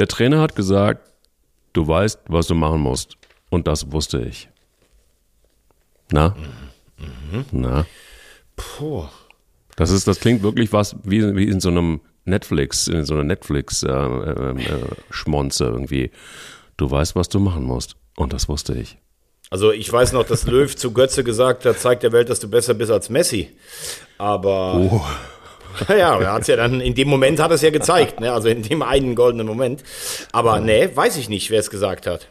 Der Trainer hat gesagt, du weißt, was du machen musst. Und das wusste ich. Na? Mhm. Na? Puh. Das ist, das klingt wirklich was wie, wie in so einem Netflix, in so einer Netflix-Schmonze äh, äh, irgendwie. Du weißt, was du machen musst. Und das wusste ich. Also ich weiß noch, dass Löw zu Götze gesagt hat, zeig der Welt, dass du besser bist als Messi. Aber Oh. ja, er hat's ja dann in dem Moment hat er es ja gezeigt, ne? Also in dem einen goldenen Moment. Aber nee, weiß ich nicht, wer es gesagt hat.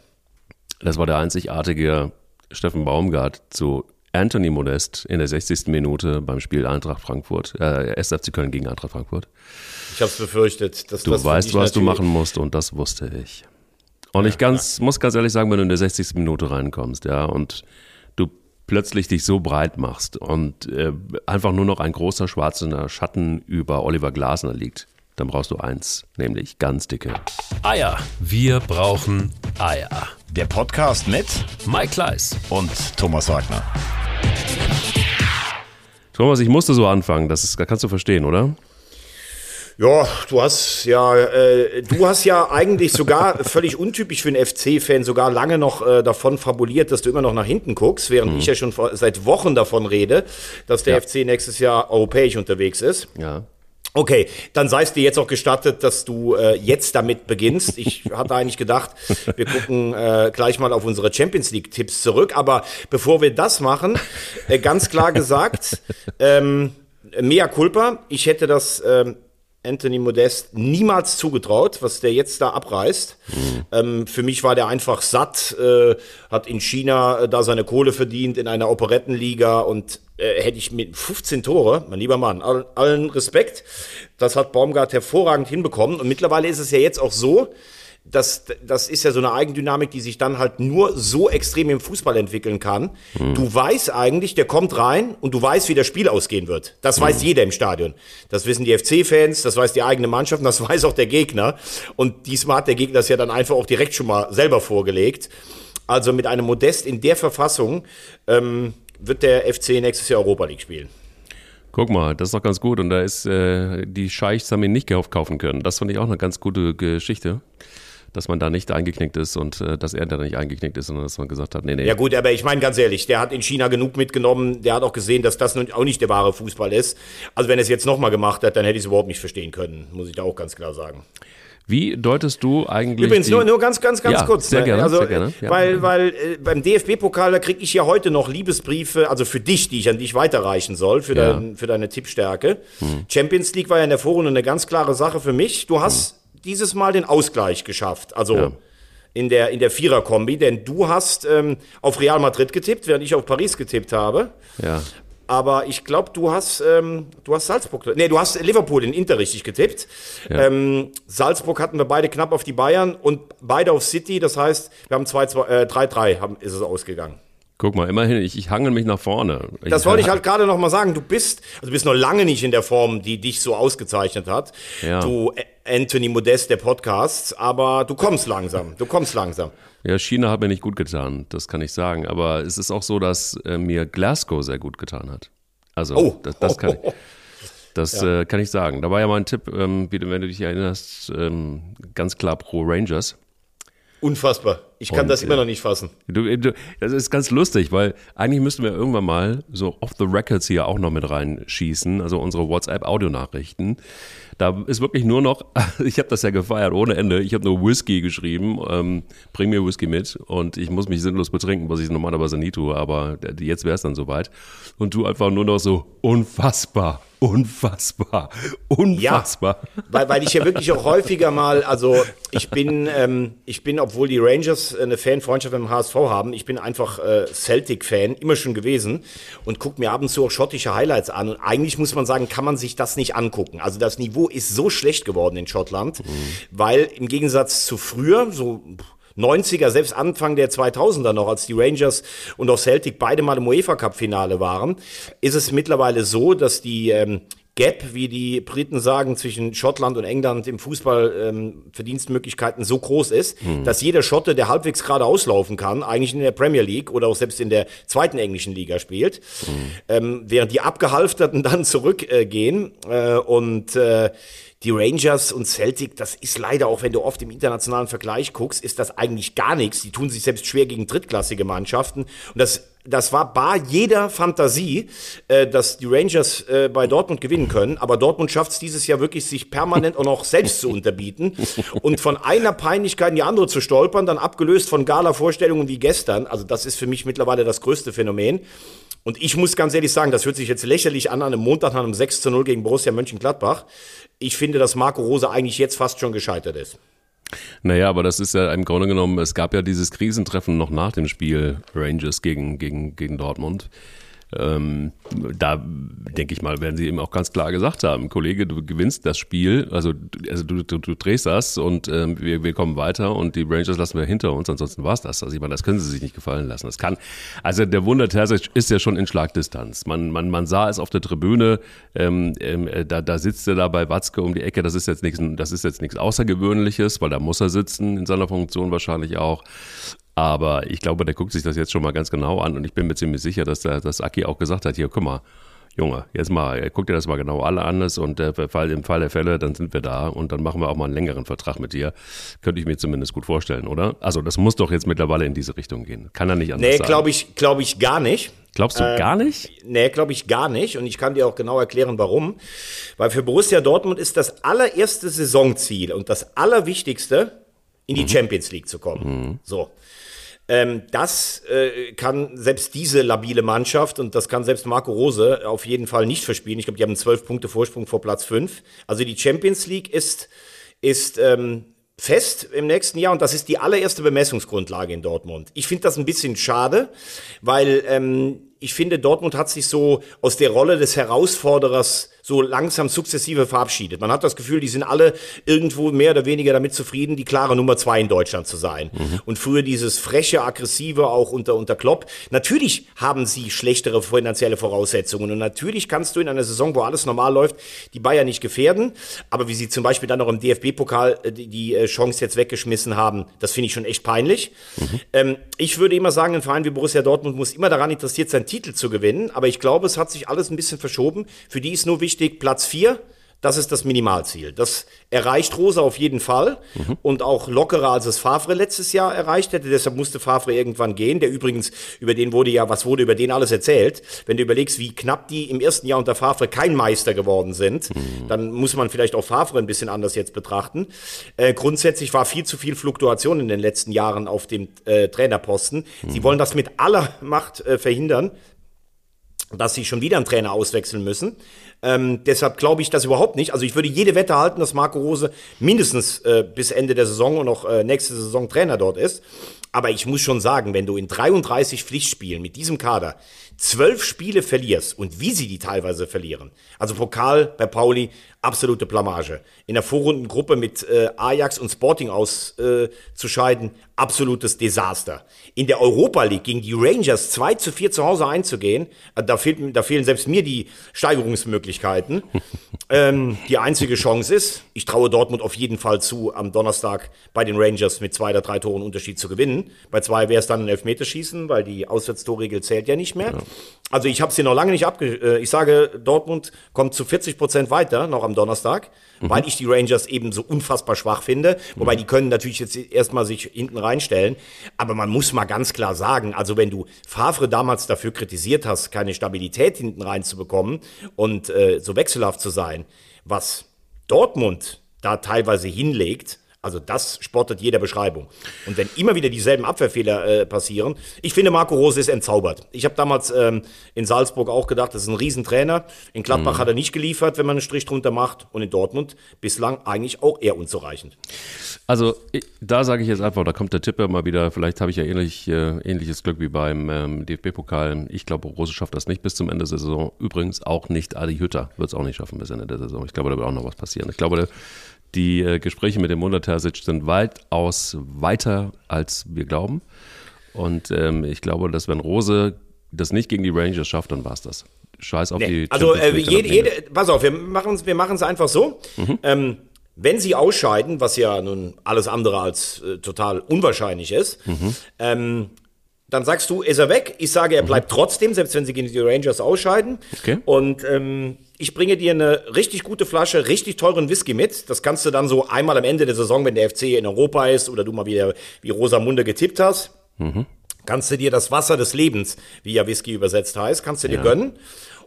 Das war der einzigartige Steffen Baumgart zu Anthony Modest in der 60. Minute beim Spiel Eintracht Frankfurt, äh, SFC Köln gegen Eintracht Frankfurt. Ich habe es befürchtet, dass Du das weißt, was du machen musst und das wusste ich. Und ich ganz, muss ganz ehrlich sagen, wenn du in der 60. Minute reinkommst, ja, und plötzlich dich so breit machst und äh, einfach nur noch ein großer schwarzer Schatten über Oliver Glasner liegt, dann brauchst du eins, nämlich ganz dicke. Eier. Wir brauchen Eier. Der Podcast mit Mike Kleiss. und Thomas Wagner. Thomas, ich musste so anfangen, das, ist, das kannst du verstehen, oder? Ja, du hast ja, äh, du hast ja eigentlich sogar völlig untypisch für einen FC-Fan sogar lange noch äh, davon fabuliert, dass du immer noch nach hinten guckst, während ich ja schon vor, seit Wochen davon rede, dass der Ja. FC nächstes Jahr europäisch unterwegs ist. Ja. Okay, dann sei es dir jetzt auch gestattet, dass du äh, jetzt damit beginnst. Ich hatte eigentlich gedacht, wir gucken äh, gleich mal auf unsere Champions League-Tipps zurück. Aber bevor wir das machen, äh, ganz klar gesagt, ähm, mea culpa, ich hätte das ähm, Anthony Modest niemals zugetraut, was der jetzt da abreißt. Ähm, für mich war der einfach satt, äh, hat in China äh, da seine Kohle verdient, in einer Operettenliga und äh, hätte ich mit 15 Tore, mein lieber Mann, all, allen Respekt, das hat Baumgart hervorragend hinbekommen und mittlerweile ist es ja jetzt auch so, das, das ist ja so eine Eigendynamik, die sich dann halt nur so extrem im Fußball entwickeln kann. Du weißt eigentlich, der kommt rein und du weißt, wie das Spiel ausgehen wird. Das weiß jeder im Stadion. Das wissen die FC-Fans, das weiß die eigene Mannschaft, und das weiß auch der Gegner. Und diesmal hat der Gegner das ja dann einfach auch direkt schon mal selber vorgelegt. Also mit einem Modest in der Verfassung ähm, wird der FC nächstes Jahr Europa League spielen. Guck mal, das ist doch ganz gut. Und da ist, äh, die Scheichs haben ihn nicht kaufen können. Das fand ich auch eine ganz gute Geschichte. Dass man da nicht eingeknickt ist und äh, dass er da nicht eingeknickt ist, sondern dass man gesagt hat, nee, nee. Ja gut, aber ich meine ganz ehrlich, der hat in China genug mitgenommen, der hat auch gesehen, dass das nun auch nicht der wahre Fußball ist. Also wenn er es jetzt nochmal gemacht hat, dann hätte ich es überhaupt nicht verstehen können, muss ich da auch ganz klar sagen. Wie deutest du eigentlich. Übrigens, nur, nur ganz, ganz, ganz Ja, kurz. sehr ne? gerne, also, sehr gerne, ja. Weil, weil äh, beim DFB-Pokal, da kriege ich ja heute noch Liebesbriefe, also für dich, die ich an dich weiterreichen soll, für, Ja. dein, für deine Tippstärke. Champions League war ja in der Vorrunde eine ganz klare Sache für mich. Du hast dieses Mal den Ausgleich geschafft. Also Ja. in der, in der Vierer-Kombi, denn du hast ähm, auf Real Madrid getippt, während ich auf Paris getippt habe. Ja. Aber ich glaube, du hast, ähm, du hast Salzburg, nee, du hast Liverpool in Inter richtig getippt. Ja. Ähm, Salzburg hatten wir beide knapp auf die Bayern und beide auf City. Das heißt, wir haben 2-2, äh, 3-3 haben, ist es ausgegangen. Guck mal, immerhin, ich, ich hangel mich nach vorne. Das wollte ich halt gerade noch mal sagen. Du bist, also du bist noch lange nicht in der Form, die dich so ausgezeichnet hat. Ja. Du äh, Anthony Modest der Podcasts, aber du kommst langsam. Du kommst langsam. Ja, China hat mir nicht gut getan, das kann ich sagen. Aber es ist auch so, dass äh, mir Glasgow sehr gut getan hat. Also, Oh. das, das kann ich. Das äh, kann ich sagen. Da war ja mein Tipp, ähm, wie, wenn du dich erinnerst, ähm, ganz klar pro Rangers. Unfassbar. Ich kann Und, das immer äh, noch nicht fassen. Du, du, das ist ganz lustig, weil eigentlich müssten wir irgendwann mal so off the records hier auch noch mit reinschießen, also unsere WhatsApp-Audionachrichten. Da ist wirklich nur noch, ich habe das ja gefeiert ohne Ende, ich habe nur Whisky geschrieben, ähm, bring mir Whisky mit und ich muss mich sinnlos betrinken, was ich normalerweise nie tue, aber jetzt wäre es dann soweit. Und du einfach nur noch so unfassbar, unfassbar, unfassbar. Weil, weil ich ja wirklich auch häufiger mal, also ich bin, ähm, ich bin, obwohl die Rangers eine Fanfreundschaft mit dem HSV haben, ich bin einfach äh, Celtic-Fan, immer schon gewesen und gucke mir ab und zu auch schottische Highlights an. Und eigentlich muss man sagen, kann man sich das nicht angucken. Also das Niveau ist so schlecht geworden in Schottland, weil im Gegensatz zu früher, so 90er, selbst Anfang der 2000er noch, als die Rangers und auch Celtic beide mal im UEFA Cup Finale waren, ist es mittlerweile so, dass die ähm, Gap, wie die Briten sagen, zwischen Schottland und England im Fußball ähm, Verdienstmöglichkeiten so groß ist, dass jeder Schotte, der halbwegs gerade auslaufen kann, eigentlich in der Premier League oder auch selbst in der zweiten englischen Liga spielt, ähm, während die Abgehalfterten dann zurückgehen äh, gehen, äh, und äh, die Rangers und Celtic, das ist leider auch, wenn du oft im internationalen Vergleich guckst, ist das eigentlich gar nichts. Die tun sich selbst schwer gegen drittklassige Mannschaften. Und das das war bar jeder Fantasie, äh, dass die Rangers äh, bei Dortmund gewinnen können. Aber Dortmund schafft es dieses Jahr wirklich, sich permanent auch noch selbst zu unterbieten und von einer Peinlichkeit in die andere zu stolpern, dann abgelöst von Gala-Vorstellungen wie gestern. Also das ist für mich mittlerweile das größte Phänomen. Und ich muss ganz ehrlich sagen, das hört sich jetzt lächerlich an, an einem Montag nach einem 6 zu 0 gegen Borussia Mönchengladbach. Ich finde, dass Marco Rose eigentlich jetzt fast schon gescheitert ist. Naja, aber das ist ja im Grunde genommen, es gab ja dieses Krisentreffen noch nach dem Spiel Rangers gegen, gegen, gegen Dortmund. Ähm, da denke ich mal, werden sie eben auch ganz klar gesagt haben, Kollege, du gewinnst das Spiel, also, also du, du, du drehst das und ähm, wir, wir kommen weiter und die Rangers lassen wir hinter uns, ansonsten war es das. Also ich meine, das können sie sich nicht gefallen lassen. Das kann, also der Wunder Terzic ist ja schon in Schlagdistanz. Man, man, man sah es auf der Tribüne, ähm, ähm, da, da sitzt er da bei Watzke um die Ecke, das ist jetzt nichts, das ist jetzt nichts Außergewöhnliches, weil da muss er sitzen, in seiner Funktion wahrscheinlich auch. Aber ich glaube, der guckt sich das jetzt schon mal ganz genau an und ich bin mir ziemlich sicher, dass, der, dass Aki auch gesagt hat, hier, guck mal, Junge, jetzt mal, guck dir das mal genau alle an und äh, im Fall der Fälle, dann sind wir da und dann machen wir auch mal einen längeren Vertrag mit dir. Könnte ich mir zumindest gut vorstellen, oder? Also das muss doch jetzt mittlerweile in diese Richtung gehen. Kann er nicht anders nee, sein. Nee, glaube ich, glaub ich gar nicht. Glaubst du äh, gar nicht? Nee, glaube ich gar nicht. Und ich kann dir auch genau erklären, warum. Weil für Borussia Dortmund ist das allererste Saisonziel und das Allerwichtigste, in die mhm. Champions League zu kommen. Mhm. So. Ähm, das äh, kann selbst diese labile Mannschaft und das kann selbst Marco Rose auf jeden Fall nicht verspielen. Ich glaube, die haben zwölf Punkte Vorsprung vor Platz fünf. Also die Champions League ist, ist ähm, fest im nächsten Jahr und das ist die allererste Bemessungsgrundlage in Dortmund. Ich finde das ein bisschen schade, weil ähm, ich finde, Dortmund hat sich so aus der Rolle des Herausforderers so langsam sukzessive verabschiedet. Man hat das Gefühl, die sind alle irgendwo mehr oder weniger damit zufrieden, die klare Nummer zwei in Deutschland zu sein. Mhm. Und früher dieses freche, aggressive auch unter, unter Klopp. Natürlich haben sie schlechtere finanzielle Voraussetzungen und natürlich kannst du in einer Saison, wo alles normal läuft, die Bayern nicht gefährden. Aber wie sie zum Beispiel dann noch im DFB-Pokal äh, die, die äh, Chance jetzt weggeschmissen haben, das finde ich schon echt peinlich. Mhm. Ähm, ich würde immer sagen, ein Verein wie Borussia Dortmund muss immer daran interessiert sein, Titel zu gewinnen. Aber ich glaube, es hat sich alles ein bisschen verschoben. Für die ist nur wichtig, wichtig, Platz 4, das ist das Minimalziel. Das erreicht Rosa auf jeden Fall mhm. und auch lockerer als es Favre letztes Jahr erreicht hätte. Deshalb musste Favre irgendwann gehen. Der übrigens, über den wurde ja, was wurde über den alles erzählt? Wenn du überlegst, wie knapp die im ersten Jahr unter Favre kein Meister geworden sind, mhm. dann muss man vielleicht auch Favre ein bisschen anders jetzt betrachten. Äh, grundsätzlich war viel zu viel Fluktuation in den letzten Jahren auf dem äh, Trainerposten. Mhm. Sie wollen das mit aller Macht äh, verhindern dass sie schon wieder einen Trainer auswechseln müssen. Ähm, deshalb glaube ich das überhaupt nicht. Also ich würde jede Wette halten, dass Marco Rose mindestens äh, bis Ende der Saison und auch äh, nächste Saison Trainer dort ist. Aber ich muss schon sagen, wenn du in 33 Pflichtspielen mit diesem Kader zwölf Spiele verlierst und wie sie die teilweise verlieren, also Pokal bei Pauli, absolute Blamage. In der Vorrundengruppe mit äh, Ajax und Sporting auszuscheiden, äh, absolutes Desaster. In der Europa League gegen die Rangers 2 zu 4 zu Hause einzugehen, äh, da, fehlt, da fehlen selbst mir die Steigerungsmöglichkeiten. ähm, die einzige Chance ist, ich traue Dortmund auf jeden Fall zu, am Donnerstag bei den Rangers mit zwei oder drei Toren Unterschied zu gewinnen. Bei zwei wäre es dann ein Elfmeterschießen, weil die Auswärtstorregel zählt ja nicht mehr. Also ich habe sie noch lange nicht abge... Äh, ich sage, Dortmund kommt zu 40 Prozent weiter, noch am Donnerstag, mhm. weil ich die Rangers eben so unfassbar schwach finde. Wobei die können natürlich jetzt erstmal sich hinten reinstellen. Aber man muss mal ganz klar sagen, also wenn du Favre damals dafür kritisiert hast, keine Stabilität hinten reinzubekommen und äh, so wechselhaft zu sein, was Dortmund da teilweise hinlegt, also das spottet jeder Beschreibung. Und wenn immer wieder dieselben Abwehrfehler äh, passieren, ich finde, Marco Rose ist entzaubert. Ich habe damals ähm, in Salzburg auch gedacht, das ist ein Riesentrainer. In Gladbach mhm. hat er nicht geliefert, wenn man einen Strich drunter macht. Und in Dortmund bislang eigentlich auch eher unzureichend. Also da sage ich jetzt einfach, da kommt der Tipper mal wieder, vielleicht habe ich ja ähnlich, äh, ähnliches Glück wie beim ähm, DFB-Pokal. Ich glaube, Rose schafft das nicht bis zum Ende der Saison. Übrigens auch nicht Adi Hütter wird es auch nicht schaffen bis Ende der Saison. Ich glaube, da wird auch noch was passieren. Ich glaube, der die äh, Gespräche mit dem Munder Terzic sind weitaus weiter, als wir glauben. Und ähm, ich glaube, dass wenn Rose das nicht gegen die Rangers schafft, dann war es das. Scheiß auf nee. die. Also äh, jede, jede, pass auf, wir machen es wir machen's einfach so. Mhm. Ähm, wenn sie ausscheiden, was ja nun alles andere als äh, total unwahrscheinlich ist, mhm. ähm, dann sagst du, ist er weg. Ich sage, er mhm. bleibt mhm. trotzdem, selbst wenn sie gegen die Rangers ausscheiden. Okay. Und ähm, ich bringe dir eine richtig gute Flasche, richtig teuren Whisky mit. Das kannst du dann so einmal am Ende der Saison, wenn der FC in Europa ist oder du mal wieder wie Rosamunde getippt hast, kannst du dir das Wasser des Lebens, wie ja Whisky übersetzt heißt, kannst du dir gönnen.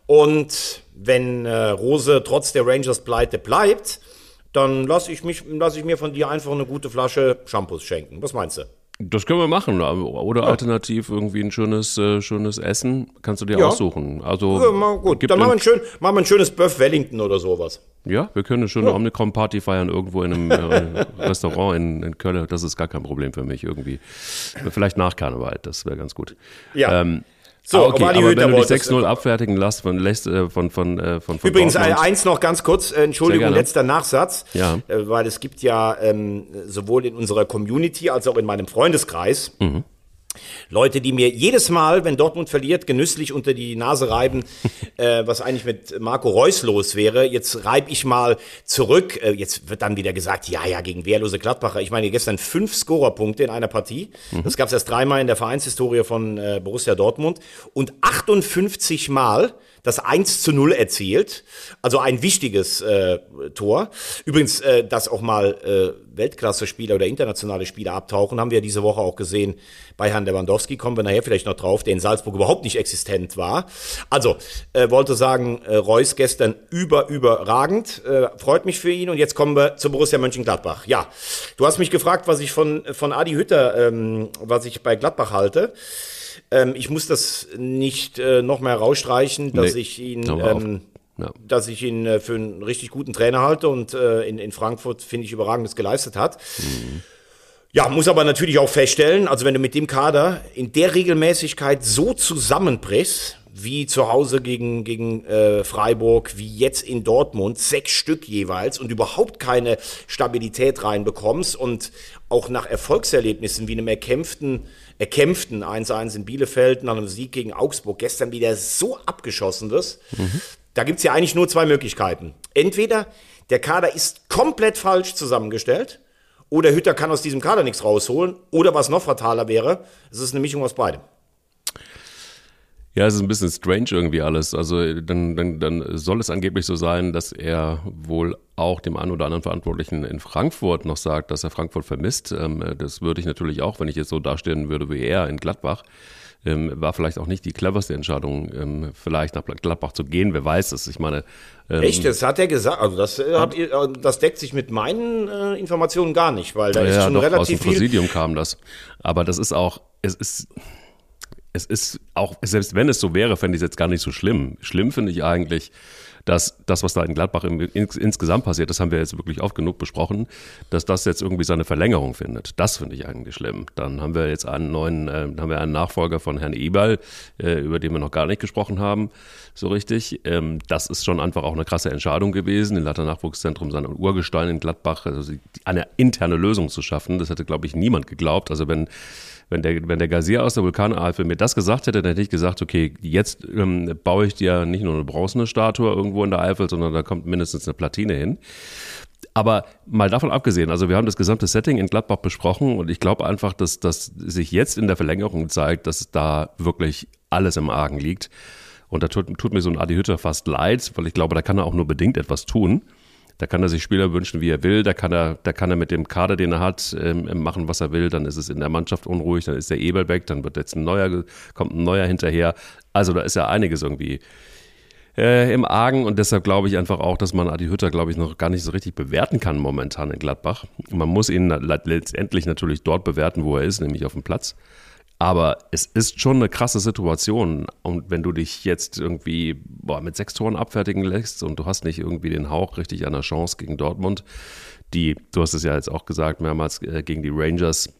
Und wenn äh, Rose trotz der Rangers Pleite bleibt, dann lasse ich, mich- lass ich mir von dir einfach eine gute Flasche Shampoos schenken. Was meinst du? Das können wir machen. Oder alternativ irgendwie ein schönes, äh, schönes Essen. Kannst du dir Ja. aussuchen. Also Ja, gut, dann machen wir, ein schön, machen wir ein schönes Buff Wellington oder sowas. Ja, wir können eine schöne Omnicom-Party feiern irgendwo in einem äh, Restaurant in, in Köln. Das ist gar kein Problem für mich irgendwie. Vielleicht nach Karneval, das wäre ganz gut. Ja. Ähm, So, ah, okay, aber wenn du dich wolltest- 6-0 abfertigen lässt von, äh, von, von, äh, von, von Übrigens, Dortmund, eins noch ganz kurz, äh, Entschuldigung, letzter Nachsatz. Ja. Äh, weil es gibt ja ähm, sowohl in unserer Community als auch in meinem Freundeskreis Mhm. Leute, die mir jedes Mal, wenn Dortmund verliert, genüsslich unter die Nase reiben, äh, was eigentlich mit Marco Reus los wäre. Jetzt reib ich mal zurück. Äh, jetzt wird dann wieder gesagt, ja, ja, gegen wehrlose Gladbacher. Ich meine, gestern fünf Scorerpunkte in einer Partie. Das gab es erst dreimal in der Vereinshistorie von äh, Borussia Dortmund. Und 58 Mal das 1 zu 0 erzielt. Also ein wichtiges äh, Tor. Übrigens, äh, dass auch mal äh, Weltklasse-Spieler oder internationale Spieler abtauchen, haben wir diese Woche auch gesehen bei Herrn Lewandowski. Kommen wir nachher vielleicht noch drauf, der in Salzburg überhaupt nicht existent war. Also, äh, wollte sagen, äh, Reus gestern über, überragend. Äh, freut mich für ihn. Und jetzt kommen wir zu Borussia Mönchengladbach. Ja, du hast mich gefragt, was ich von, von Adi Hütter, ähm, was ich bei Gladbach halte. Ähm, ich muss das nicht äh, noch mehr rausstreichen, dass Nee, ich ihn, ähm, Ja. dass ich ihn äh, für einen richtig guten Trainer halte und äh, in, in Frankfurt finde ich überragendes geleistet hat. Ja, muss aber natürlich auch feststellen, also wenn du mit dem Kader in der Regelmäßigkeit so zusammenbrichst, wie zu Hause gegen, gegen äh, Freiburg, wie jetzt in Dortmund, sechs Stück jeweils und überhaupt keine Stabilität reinbekommst und auch nach Erfolgserlebnissen wie einem erkämpften, erkämpften 1-1 in Bielefeld, nach einem Sieg gegen Augsburg, gestern wieder so abgeschossen wirst, da gibt's ja eigentlich nur zwei Möglichkeiten. Entweder der Kader ist komplett falsch zusammengestellt, oder Hütter kann aus diesem Kader nichts rausholen. Oder was noch fataler wäre, es ist eine Mischung aus beidem. Ja, es ist ein bisschen strange irgendwie alles. Also dann, dann, dann soll es angeblich so sein, dass er wohl auch dem einen oder anderen Verantwortlichen in Frankfurt noch sagt, dass er Frankfurt vermisst. Ähm, das würde ich natürlich auch, wenn ich jetzt so dastehen würde wie er in Gladbach. Ähm, war vielleicht auch nicht die cleverste Entscheidung, ähm, vielleicht nach Gladbach zu gehen. Wer weiß es? Ich meine, ähm, Echt, das hat er gesagt. Also das, äh, äh, das deckt sich mit meinen äh, Informationen gar nicht, weil da ist ja, schon doch, aus dem relativ. Präsidium kam das. Aber das ist auch, es ist, es ist auch, selbst wenn es so wäre, fände ich es jetzt gar nicht so schlimm. Schlimm finde ich eigentlich, dass das, was da in Gladbach im, ins, insgesamt passiert, das haben wir jetzt wirklich oft genug besprochen, dass das jetzt irgendwie seine Verlängerung findet. Das finde ich eigentlich schlimm. Dann haben wir jetzt einen neuen, äh, haben wir einen Nachfolger von Herrn Eberl, äh, über den wir noch gar nicht gesprochen haben, so richtig. Ähm, das ist schon einfach auch eine krasse Entscheidung gewesen, im Leiter-Nachwuchszentrum sein Urgestein in Gladbach, also eine interne Lösung zu schaffen. Das hätte, glaube ich, niemand geglaubt. Also wenn wenn der, wenn der Gazier aus der Vulkaneifel mir das gesagt hätte, dann hätte ich gesagt, okay, jetzt ähm, baue ich dir nicht nur eine bronzene Statue irgendwo in der Eifel, sondern da kommt mindestens eine Platine hin. Aber mal davon abgesehen, also wir haben das gesamte Setting in Gladbach besprochen und ich glaube einfach, dass das sich jetzt in der Verlängerung zeigt, dass da wirklich alles im Argen liegt. Und da tut, tut mir so ein Adi Hütter fast leid, weil ich glaube, da kann er auch nur bedingt etwas tun. Da kann er sich Spieler wünschen, wie er will. Da kann er, da kann er mit dem Kader, den er hat, ähm, machen, was er will. Dann ist es in der Mannschaft unruhig. Dann ist der Eberl weg. Dann wird jetzt ein neuer, kommt ein neuer hinterher. Also da ist ja einiges irgendwie äh, im Argen und deshalb glaube ich einfach auch, dass man Adi Hütter, glaube ich, noch gar nicht so richtig bewerten kann momentan in Gladbach. Man muss ihn le- letztendlich natürlich dort bewerten, wo er ist, nämlich auf dem Platz. Aber es ist schon eine krasse Situation. Und wenn du dich jetzt irgendwie boah, mit sechs Toren abfertigen lässt und du hast nicht irgendwie den Hauch richtig einer Chance gegen Dortmund, die, du hast es ja jetzt auch gesagt, mehrmals äh, gegen die Rangers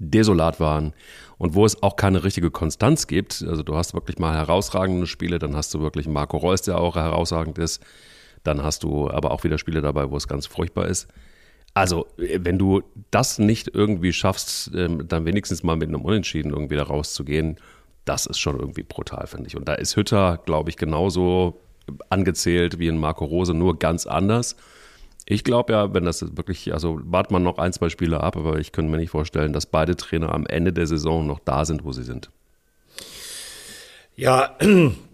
desolat waren und wo es auch keine richtige Konstanz gibt. Also du hast wirklich mal herausragende Spiele, dann hast du wirklich Marco Reus, der auch herausragend ist. Dann hast du aber auch wieder Spiele dabei, wo es ganz furchtbar ist. Also, äh, wenn du das nicht irgendwie schaffst, ähm, dann wenigstens mal mit einem Unentschieden irgendwie da rauszugehen, das ist schon irgendwie brutal, finde ich. Und da ist Hütter, glaube ich, genauso angezählt wie ein Marco Rose, nur ganz anders. Ich glaube ja, wenn das wirklich, also wartet man noch ein, zwei Spiele ab, aber ich könnte mir nicht vorstellen, dass beide Trainer am Ende der Saison noch da sind, wo sie sind. Ja,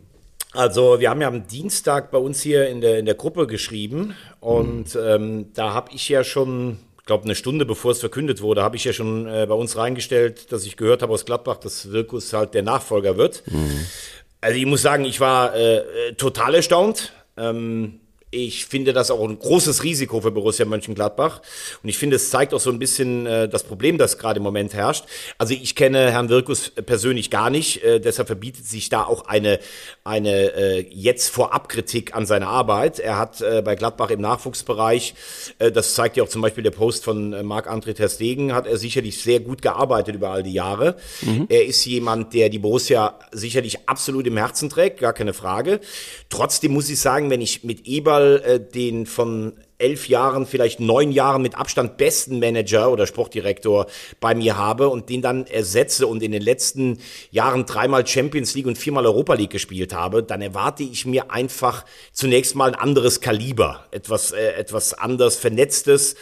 Also wir haben ja am Dienstag bei uns hier in der, in der Gruppe geschrieben und mhm. ähm, da habe ich ja schon, ich glaube eine Stunde bevor es verkündet wurde, habe ich ja schon äh, bei uns reingestellt, dass ich gehört habe aus Gladbach, dass Wirkus halt der Nachfolger wird. Mhm. Also ich muss sagen, ich war äh, äh total erstaunt. Ähm, ich finde das auch ein großes Risiko für Borussia Mönchengladbach. Und ich finde, es zeigt auch so ein bisschen äh, das Problem, das gerade im Moment herrscht. Also ich kenne Herrn Wirkus persönlich gar nicht. Äh, deshalb verbietet sich da auch eine, eine äh, jetzt Vorabkritik an seiner Arbeit. Er hat äh, bei Gladbach im Nachwuchsbereich, äh, das zeigt ja auch zum Beispiel der Post von äh, Marc-André Ter Stegen, hat er sicherlich sehr gut gearbeitet über all die Jahre. Mhm. Er ist jemand, der die Borussia sicherlich absolut im Herzen trägt, gar keine Frage. Trotzdem muss ich sagen, wenn ich mit Eber Fall äh, den von elf Jahren, vielleicht neun Jahren mit Abstand besten Manager oder Sportdirektor bei mir habe und den dann ersetze und in den letzten Jahren dreimal Champions League und viermal Europa League gespielt habe, dann erwarte ich mir einfach zunächst mal ein anderes Kaliber, etwas, äh, etwas anders vernetztes.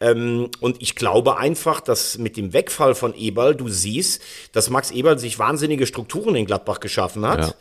Ähm, und ich glaube einfach, dass mit dem Wegfall von Eberl du siehst, dass Max Eberl sich wahnsinnige Strukturen in Gladbach geschaffen hat. Ja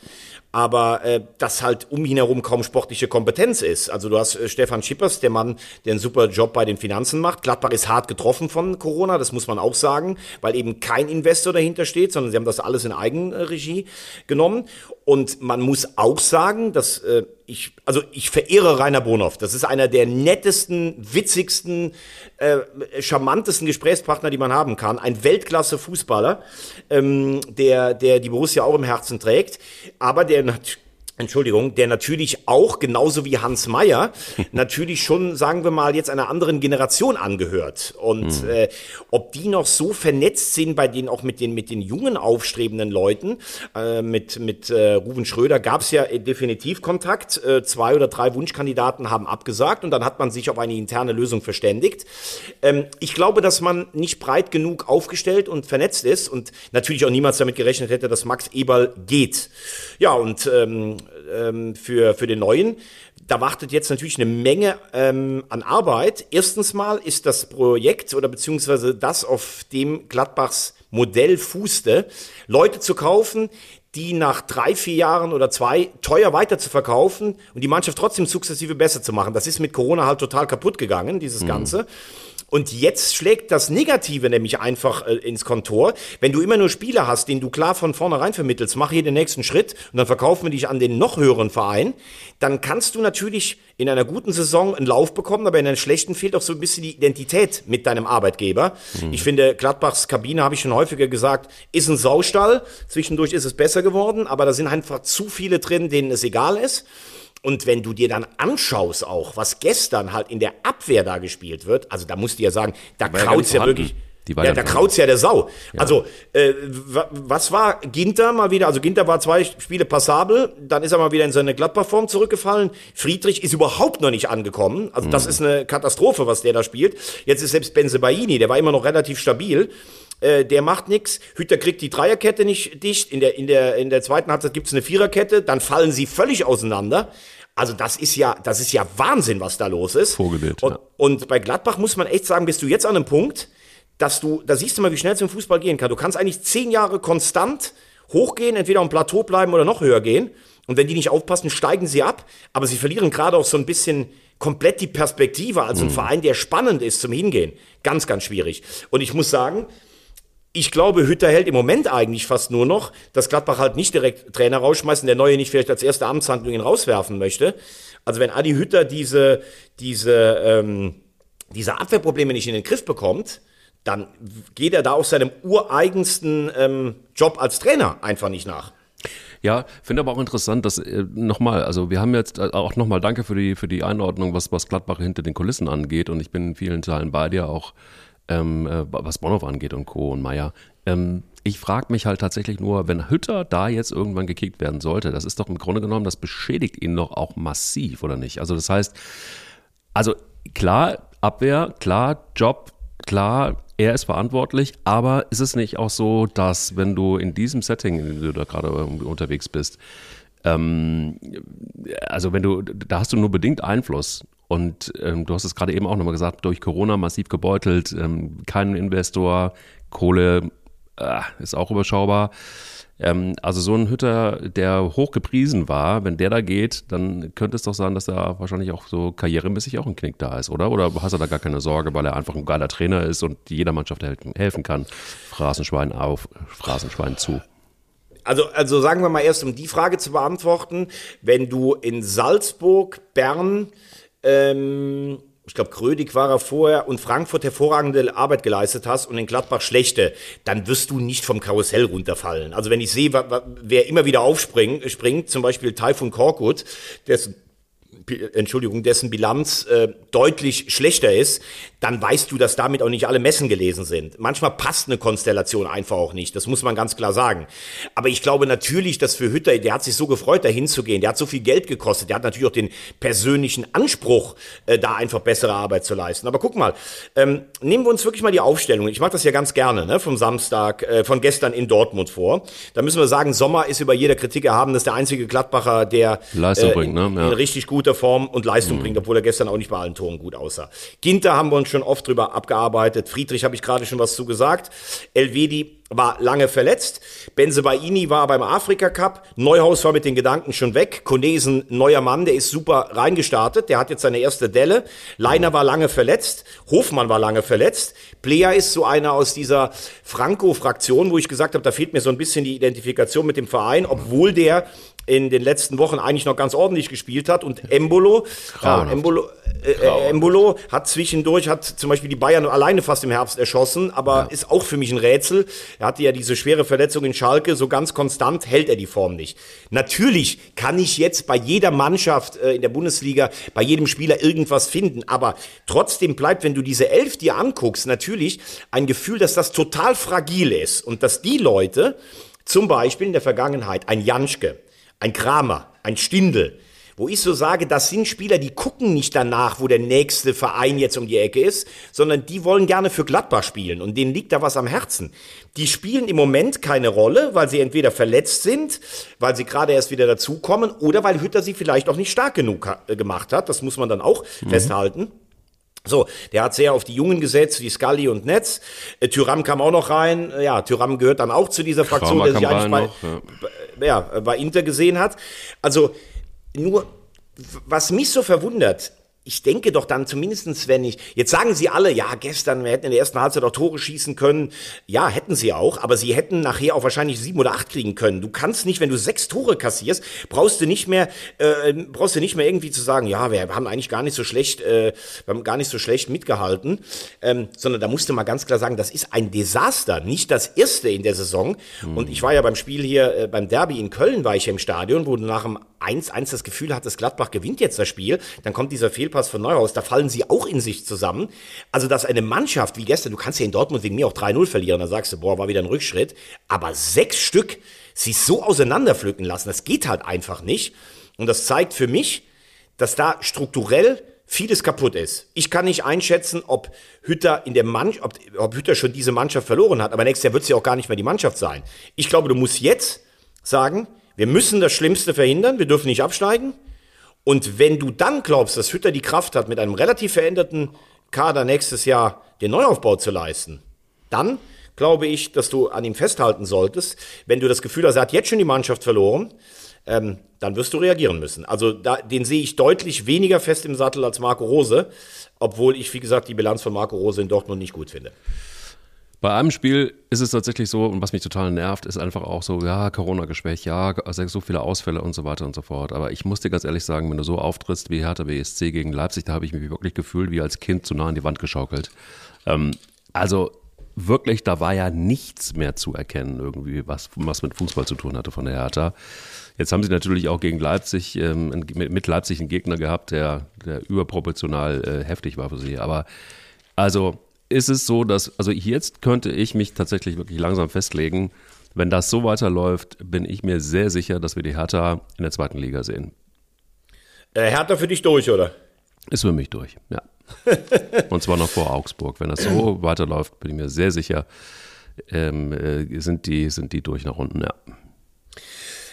aber äh, dass halt um ihn herum kaum sportliche Kompetenz ist. Also du hast äh, Stefan Schippers, der Mann, der einen super Job bei den Finanzen macht. Gladbach ist hart getroffen von Corona, das muss man auch sagen, weil eben kein Investor dahinter steht, sondern sie haben das alles in Eigenregie genommen. Und man muss auch sagen, dass äh, ich, also ich verehre Rainer Bonhoff. Das ist einer der nettesten, witzigsten, äh, charmantesten Gesprächspartner, die man haben kann. Ein Weltklasse-Fußballer, ähm, der, der die Borussia auch im Herzen trägt, aber der natürlich Entschuldigung, der natürlich auch, genauso wie Hans Meyer, natürlich schon, sagen wir mal, jetzt einer anderen Generation angehört. Und mhm. äh, ob die noch so vernetzt sind bei denen auch mit den, mit den jungen, aufstrebenden Leuten, äh, mit, mit äh, Ruven Schröder gab es ja definitiv Kontakt. Äh, zwei oder drei Wunschkandidaten haben abgesagt und dann hat man sich auf eine interne Lösung verständigt. Ähm, ich glaube, dass man nicht breit genug aufgestellt und vernetzt ist und natürlich auch niemals damit gerechnet hätte, dass Max Eberl geht. Ja, und ähm, ähm, für, für den neuen. Da wartet jetzt natürlich eine Menge ähm, an Arbeit. Erstens mal ist das Projekt oder beziehungsweise das, auf dem Gladbachs Modell fußte, Leute zu kaufen, die nach drei, vier Jahren oder zwei teuer weiter zu verkaufen und die Mannschaft trotzdem sukzessive besser zu machen. Das ist mit Corona halt total kaputt gegangen, dieses mhm. Ganze. Und jetzt schlägt das Negative nämlich einfach äh, ins Kontor. Wenn du immer nur Spieler hast, den du klar von vornherein vermittelst, mach hier den nächsten Schritt und dann verkaufen wir dich an den noch höheren Verein, dann kannst du natürlich in einer guten Saison einen Lauf bekommen, aber in einer schlechten fehlt auch so ein bisschen die Identität mit deinem Arbeitgeber. Mhm. Ich finde, Gladbachs Kabine, habe ich schon häufiger gesagt, ist ein Saustall. Zwischendurch ist es besser geworden, aber da sind einfach zu viele drin, denen es egal ist. Und wenn du dir dann anschaust auch, was gestern halt in der Abwehr da gespielt wird, also da musst du ja sagen, da kraut's ja, ja wirklich. ja, da kraut's ja der Sau. Ja. Also, äh, was war Ginter mal wieder? Also Ginter war zwei Spiele passabel, dann ist er mal wieder in seine Gladbach-Form zurückgefallen. Friedrich ist überhaupt noch nicht angekommen. Also mhm. das ist eine Katastrophe, was der da spielt. Jetzt ist selbst Benze Baini, der war immer noch relativ stabil äh, der macht nichts. Hütter kriegt die Dreierkette nicht dicht. In der, in der, in der zweiten Halbzeit gibt's eine Viererkette, dann fallen sie völlig auseinander. Also das ist ja, das ist ja Wahnsinn, was da los ist. Vogelbild. Und, ja. und bei Gladbach muss man echt sagen, bist du jetzt an einem Punkt, dass du, da siehst du mal, wie schnell es im Fußball gehen kann. Du kannst eigentlich zehn Jahre konstant hochgehen, entweder dem Plateau bleiben oder noch höher gehen. Und wenn die nicht aufpassen, steigen sie ab. Aber sie verlieren gerade auch so ein bisschen komplett die Perspektive als ein mhm. Verein, der spannend ist zum Hingehen. Ganz, ganz schwierig. Und ich muss sagen, ich glaube, Hütter hält im Moment eigentlich fast nur noch, dass Gladbach halt nicht direkt Trainer rausschmeißen, der Neue nicht vielleicht als erste Amtshandlung ihn rauswerfen möchte. Also wenn Adi Hütter diese, diese, ähm, diese Abwehrprobleme nicht in den Griff bekommt, dann geht er da aus seinem ureigensten ähm, Job als Trainer einfach nicht nach. Ja, finde aber auch interessant, dass äh, nochmal, also wir haben jetzt äh, auch nochmal Danke für die für die Einordnung, was was Gladbach hinter den Kulissen angeht und ich bin in vielen Teilen bei dir auch ähm, äh, was Bonhoff angeht und Co. und Meier. Ähm, ich frage mich halt tatsächlich nur, wenn Hütter da jetzt irgendwann gekickt werden sollte, das ist doch im Grunde genommen, das beschädigt ihn doch auch massiv, oder nicht? Also das heißt, also klar, Abwehr, klar, Job, klar, er ist verantwortlich, aber ist es nicht auch so, dass wenn du in diesem Setting, in dem du da gerade unterwegs bist, ähm, also wenn du, da hast du nur bedingt Einfluss und ähm, du hast es gerade eben auch nochmal gesagt, durch Corona massiv gebeutelt, ähm, kein Investor, Kohle äh, ist auch überschaubar. Ähm, also so ein Hütter, der hoch gepriesen war, wenn der da geht, dann könnte es doch sein, dass da wahrscheinlich auch so karrieremäßig auch ein Knick da ist, oder? Oder hast du da gar keine Sorge, weil er einfach ein geiler Trainer ist und jeder Mannschaft helfen, helfen kann? Phrasenschwein auf, Phrasenschwein zu. Also, also sagen wir mal erst, um die Frage zu beantworten, wenn du in Salzburg, Bern, ähm, ich glaube, Krödig war er vorher und Frankfurt hervorragende Arbeit geleistet hast und in Gladbach schlechte, dann wirst du nicht vom Karussell runterfallen. Also wenn ich sehe, wer immer wieder aufspringt, springt, zum Beispiel Taifun Korkut, dessen Entschuldigung, dessen Bilanz äh, deutlich schlechter ist, dann weißt du, dass damit auch nicht alle Messen gelesen sind. Manchmal passt eine Konstellation einfach auch nicht. Das muss man ganz klar sagen. Aber ich glaube natürlich, dass für Hütter, der hat sich so gefreut, da hinzugehen. Der hat so viel Geld gekostet. Der hat natürlich auch den persönlichen Anspruch, äh, da einfach bessere Arbeit zu leisten. Aber guck mal, ähm, nehmen wir uns wirklich mal die Aufstellung. Ich mache das ja ganz gerne, ne, vom Samstag, äh, von gestern in Dortmund vor. Da müssen wir sagen, Sommer ist über jeder Kritik erhaben. Das ist der einzige Gladbacher, der Leistung äh, bringt, ne? Ja. in richtig guter Form und Leistung mhm. bringt, obwohl er gestern auch nicht bei allen Toren gut aussah. Ginter haben wir uns schon oft drüber abgearbeitet. Friedrich habe ich gerade schon was zu gesagt. Elvedi war lange verletzt. Benzebaini war beim Afrika Cup. Neuhaus war mit den Gedanken schon weg. Konesen, neuer Mann, der ist super reingestartet. Der hat jetzt seine erste Delle. Leiner war lange verletzt. Hofmann war lange verletzt. Plea ist so einer aus dieser Franco-Fraktion, wo ich gesagt habe, da fehlt mir so ein bisschen die Identifikation mit dem Verein, obwohl der in den letzten Wochen eigentlich noch ganz ordentlich gespielt hat. Und Embolo, ja, Embolo, äh, äh, Embolo hat zwischendurch, hat zum Beispiel die Bayern alleine fast im Herbst erschossen, aber ja. ist auch für mich ein Rätsel. Er hatte ja diese schwere Verletzung in Schalke, so ganz konstant hält er die Form nicht. Natürlich kann ich jetzt bei jeder Mannschaft äh, in der Bundesliga, bei jedem Spieler irgendwas finden, aber trotzdem bleibt, wenn du diese Elf dir anguckst, natürlich ein Gefühl, dass das total fragil ist und dass die Leute, zum Beispiel in der Vergangenheit, ein Janschke, ein Kramer, ein Stindel, wo ich so sage, das sind Spieler, die gucken nicht danach, wo der nächste Verein jetzt um die Ecke ist, sondern die wollen gerne für Gladbach spielen und denen liegt da was am Herzen. Die spielen im Moment keine Rolle, weil sie entweder verletzt sind, weil sie gerade erst wieder dazukommen oder weil Hütter sie vielleicht auch nicht stark genug äh, gemacht hat. Das muss man dann auch mhm. festhalten. So, der hat sehr auf die Jungen gesetzt, wie Scully und Netz. Äh, Tyram kam auch noch rein. Ja, Tyram gehört dann auch zu dieser Fraktion, Kramer der sich eigentlich bei, noch, ja. Ja, bei Inter gesehen hat. Also nur, was mich so verwundert, ich denke doch dann zumindestens, wenn ich, jetzt sagen sie alle, ja, gestern, wir hätten in der ersten Halbzeit auch Tore schießen können. Ja, hätten sie auch, aber sie hätten nachher auch wahrscheinlich sieben oder acht kriegen können. Du kannst nicht, wenn du sechs Tore kassierst, brauchst du nicht mehr, äh, brauchst du nicht mehr irgendwie zu sagen, ja, wir haben eigentlich gar nicht so schlecht, äh, wir haben gar nicht so schlecht mitgehalten, ähm, sondern da musst du mal ganz klar sagen, das ist ein Desaster, nicht das erste in der Saison. Mhm. Und ich war ja beim Spiel hier, äh, beim Derby in Köln war ich im Stadion, wo du nach dem 1-1 das Gefühl hattest, Gladbach gewinnt jetzt das Spiel, dann kommt dieser Fehl Fehlpass von Neuhaus, da fallen sie auch in sich zusammen. Also, dass eine Mannschaft wie gestern, du kannst ja in Dortmund wegen mir auch 3-0 verlieren, da sagst du, boah, war wieder ein Rückschritt. Aber sechs Stück, sie so auseinanderpflücken lassen, das geht halt einfach nicht. Und das zeigt für mich, dass da strukturell vieles kaputt ist. Ich kann nicht einschätzen, ob Hütter in der Mannschaft, ob, ob Hütter schon diese Mannschaft verloren hat, aber nächstes Jahr wird sie ja auch gar nicht mehr die Mannschaft sein. Ich glaube, du musst jetzt sagen, wir müssen das Schlimmste verhindern, wir dürfen nicht absteigen. Und wenn du dann glaubst, dass Hütter die Kraft hat, mit einem relativ veränderten Kader nächstes Jahr den Neuaufbau zu leisten, dann glaube ich, dass du an ihm festhalten solltest. Wenn du das Gefühl hast, er hat jetzt schon die Mannschaft verloren, ähm, dann wirst du reagieren müssen. Also da, den sehe ich deutlich weniger fest im Sattel als Marco Rose, obwohl ich, wie gesagt, die Bilanz von Marco Rose in Dortmund nicht gut finde. Bei einem Spiel ist es tatsächlich so, und was mich total nervt, ist einfach auch so, ja, Corona-Geschwäch, ja, also so viele Ausfälle und so weiter und so fort. Aber ich muss dir ganz ehrlich sagen, wenn du so auftrittst wie Hertha BSC gegen Leipzig, da habe ich mich wirklich gefühlt wie als Kind zu nah an die Wand geschaukelt. Ähm, also wirklich, da war ja nichts mehr zu erkennen, irgendwie, was, was mit Fußball zu tun hatte von der Hertha. Jetzt haben sie natürlich auch gegen Leipzig, ähm, mit Leipzig einen Gegner gehabt, der, der überproportional äh, heftig war für sie. Aber also ist es so, dass, also jetzt könnte ich mich tatsächlich wirklich langsam festlegen, wenn das so weiterläuft, bin ich mir sehr sicher, dass wir die Hertha in der zweiten Liga sehen. Äh, Hertha für dich durch, oder? Ist für mich durch, ja. Und zwar noch vor Augsburg. Wenn das so weiterläuft, bin ich mir sehr sicher, ähm, äh, sind, die, sind die durch nach unten, ja.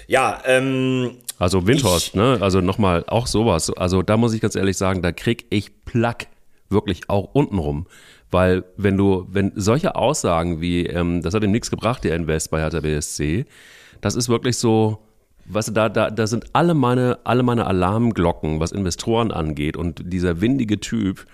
Ja, ähm. Also Windhorst, ne? Also nochmal, auch sowas. Also da muss ich ganz ehrlich sagen, da krieg ich Plack wirklich auch untenrum Weil wenn du, wenn solche Aussagen wie, ähm, das hat ihm nichts gebracht, der Invest bei Hertha BSC, das ist wirklich so, weißt du, da, da, da sind alle meine, alle meine Alarmglocken, was Investoren angeht und dieser windige Typ,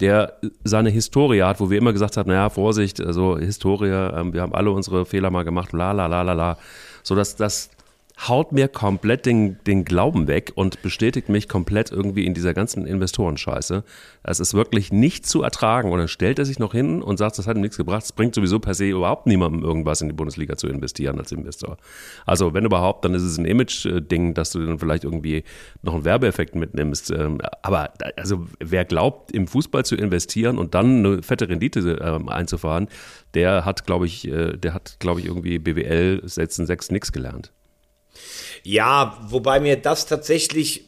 der seine Historie hat, wo wir immer gesagt haben, naja, Vorsicht, also Historie, ähm, wir haben alle unsere Fehler mal gemacht, la la la la la. So dass das haut mir komplett den, den Glauben weg und bestätigt mich komplett irgendwie in dieser ganzen Investorenscheiße. Es ist wirklich nicht zu ertragen. Und dann stellt er sich noch hin und sagt, das hat ihm nichts gebracht. Es bringt sowieso per se überhaupt niemandem irgendwas in die Bundesliga zu investieren als Investor. Also wenn überhaupt, dann ist es ein Image-Ding, dass du dann vielleicht irgendwie noch einen Werbeeffekt mitnimmst. Ähm, aber also wer glaubt, im Fußball zu investieren und dann eine fette Rendite ähm, einzufahren, der hat, glaube ich, äh, der hat, glaube ich, irgendwie BWL Sätzen 6 nichts gelernt. Ja, wobei mir das tatsächlich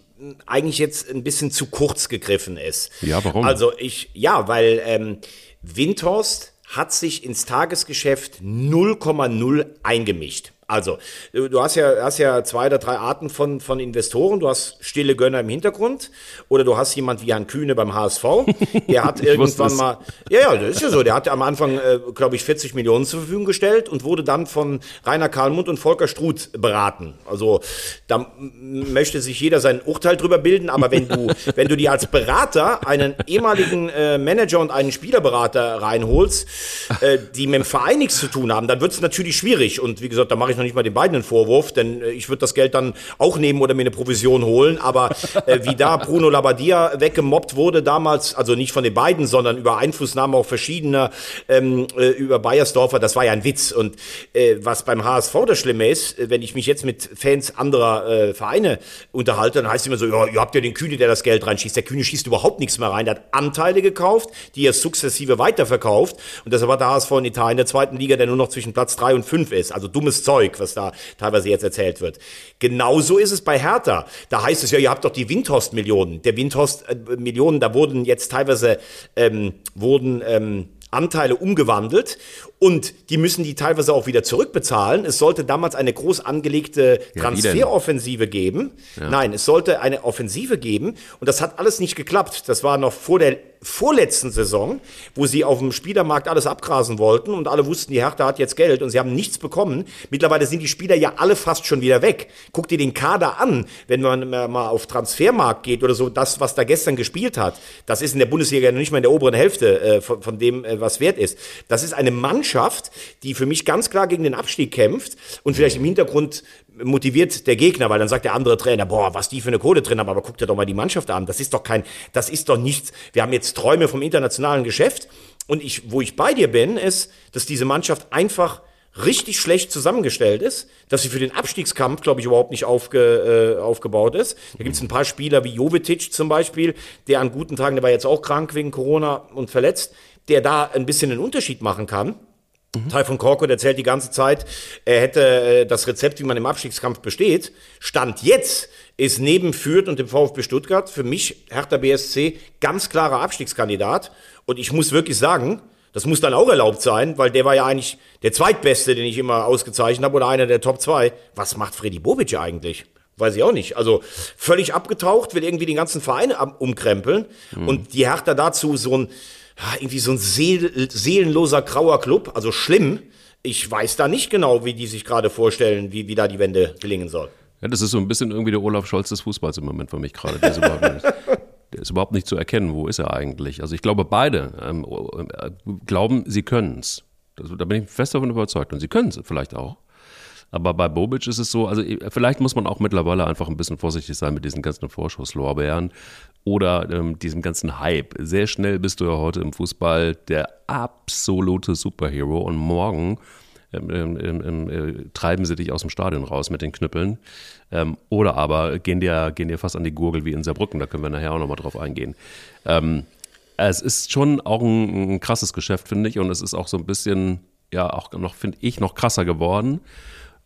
eigentlich jetzt ein bisschen zu kurz gegriffen ist. Ja, warum? Also ich, ja, weil ähm, Windhorst hat sich ins Tagesgeschäft 0,0 eingemischt. Also, du hast ja, hast ja zwei oder drei Arten von, von Investoren. Du hast stille Gönner im Hintergrund oder du hast jemand wie Herrn Kühne beim HSV. Der hat irgendwann mal, ja, ja, das ist ja so. Der hat am Anfang, äh, glaube ich, 40 Millionen zur Verfügung gestellt und wurde dann von Rainer Karlmund und Volker Struth beraten. Also, da möchte sich jeder sein Urteil drüber bilden. Aber wenn du, wenn du dir als Berater einen ehemaligen äh, Manager und einen Spielerberater reinholst, äh, die mit dem Verein nichts zu tun haben, dann wird es natürlich schwierig. Und wie gesagt, da mache ich noch nicht mal den beiden einen Vorwurf, denn äh, ich würde das Geld dann auch nehmen oder mir eine Provision holen. Aber äh, wie da Bruno Labbadia weggemobbt wurde damals, also nicht von den beiden, sondern über Einflussnahme auch verschiedener, ähm, äh, über Bayersdorfer, das war ja ein Witz. Und äh, was beim HSV das Schlimme ist, äh, wenn ich mich jetzt mit Fans anderer äh, Vereine unterhalte, dann heißt es immer so, ja, ihr habt ja den Kühne, der das Geld reinschießt. Der Kühne schießt überhaupt nichts mehr rein. Der hat Anteile gekauft, die er sukzessive weiterverkauft. Und deshalb hat der HSV in Italien der zweiten Liga, der nur noch zwischen Platz drei und fünf ist. Also dummes Zeug was da teilweise jetzt erzählt wird. Genauso ist es bei Hertha. Da heißt es ja, ihr habt doch die Windhorst-Millionen. Der Windhorst-Millionen, da wurden jetzt teilweise ähm, wurden ähm, Anteile umgewandelt und die müssen die teilweise auch wieder zurückbezahlen. Es sollte damals eine groß angelegte Transferoffensive geben. Ja. Nein, es sollte eine Offensive geben und das hat alles nicht geklappt. Das war noch vor der vorletzten Saison, wo sie auf dem Spielermarkt alles abgrasen wollten und alle wussten, die Hertha hat jetzt Geld und sie haben nichts bekommen. Mittlerweile sind die Spieler ja alle fast schon wieder weg. Guck dir den Kader an, wenn man mal auf Transfermarkt geht oder so, das, was da gestern gespielt hat, das ist in der Bundesliga noch nicht mal in der oberen Hälfte äh, von, von, dem, äh, was wert ist. Das ist eine Mannschaft, die für mich ganz klar gegen den Abstieg kämpft und vielleicht im Hintergrund motiviert der Gegner, weil dann sagt der andere Trainer, boah, was die für eine Kohle drin haben, aber guck dir doch mal die Mannschaft an. Das ist doch kein, das ist doch nichts. Wir haben jetzt Träume vom internationalen Geschäft. Und ich, wo ich bei dir bin, ist, dass diese Mannschaft einfach richtig schlecht zusammengestellt ist, dass sie für den Abstiegskampf, glaube ich, überhaupt nicht aufge, äh, aufgebaut ist. Da gibt es ein paar Spieler wie Jovetic zum Beispiel, der an guten Tagen, der war jetzt auch krank wegen Corona und verletzt, der da ein bisschen einen Unterschied machen kann. Mhm. Teil von Korkut erzählt die ganze Zeit, er hätte äh, das Rezept, wie man im Abstiegskampf besteht. Stand jetzt ist neben Fürth und dem VfB Stuttgart für mich Hertha BSC ganz klarer Abstiegskandidat. Und ich muss wirklich sagen, das muss dann auch erlaubt sein, weil der war ja eigentlich der zweitbeste, den ich immer ausgezeichnet habe, oder einer der Top zwei. Was macht Freddy Bobic eigentlich? Weiß ich auch nicht. Also völlig abgetaucht, will irgendwie den ganzen Verein umkrempeln. Mhm. Und die Hertha dazu so ein, irgendwie so ein seel seelenloser grauer Club, also schlimm. Ich weiß da nicht genau, wie die sich gerade vorstellen, wie, wie da die Wende gelingen soll. Ja, das ist so ein bisschen irgendwie der Olaf Scholz des Fußballs im Moment für mich gerade. Der ist überhaupt nicht, der ist überhaupt nicht zu erkennen, wo ist er eigentlich. Also ich glaube, beide ähm, äh, glauben, sie können es. Da bin ich fest davon überzeugt. Und sie können es vielleicht auch. Aber bei Bobic ist es so, also vielleicht muss man auch mittlerweile einfach ein bisschen vorsichtig sein mit diesen ganzen Vorschusslorbeeren oder ähm, diesem ganzen Hype. Sehr schnell bist du ja heute im Fußball der absolute Superhero und morgen ähm, ähm, ähm, äh, treiben sie dich aus dem Stadion raus mit den Knüppeln. Ähm, oder aber gehen dir, gehen dir fast an die Gurgel wie in Saarbrücken, da können wir nachher auch nochmal drauf eingehen. Ähm, es ist schon auch ein, ein krasses Geschäft, finde ich, und es ist auch so ein bisschen, ja, auch noch, finde ich, noch krasser geworden.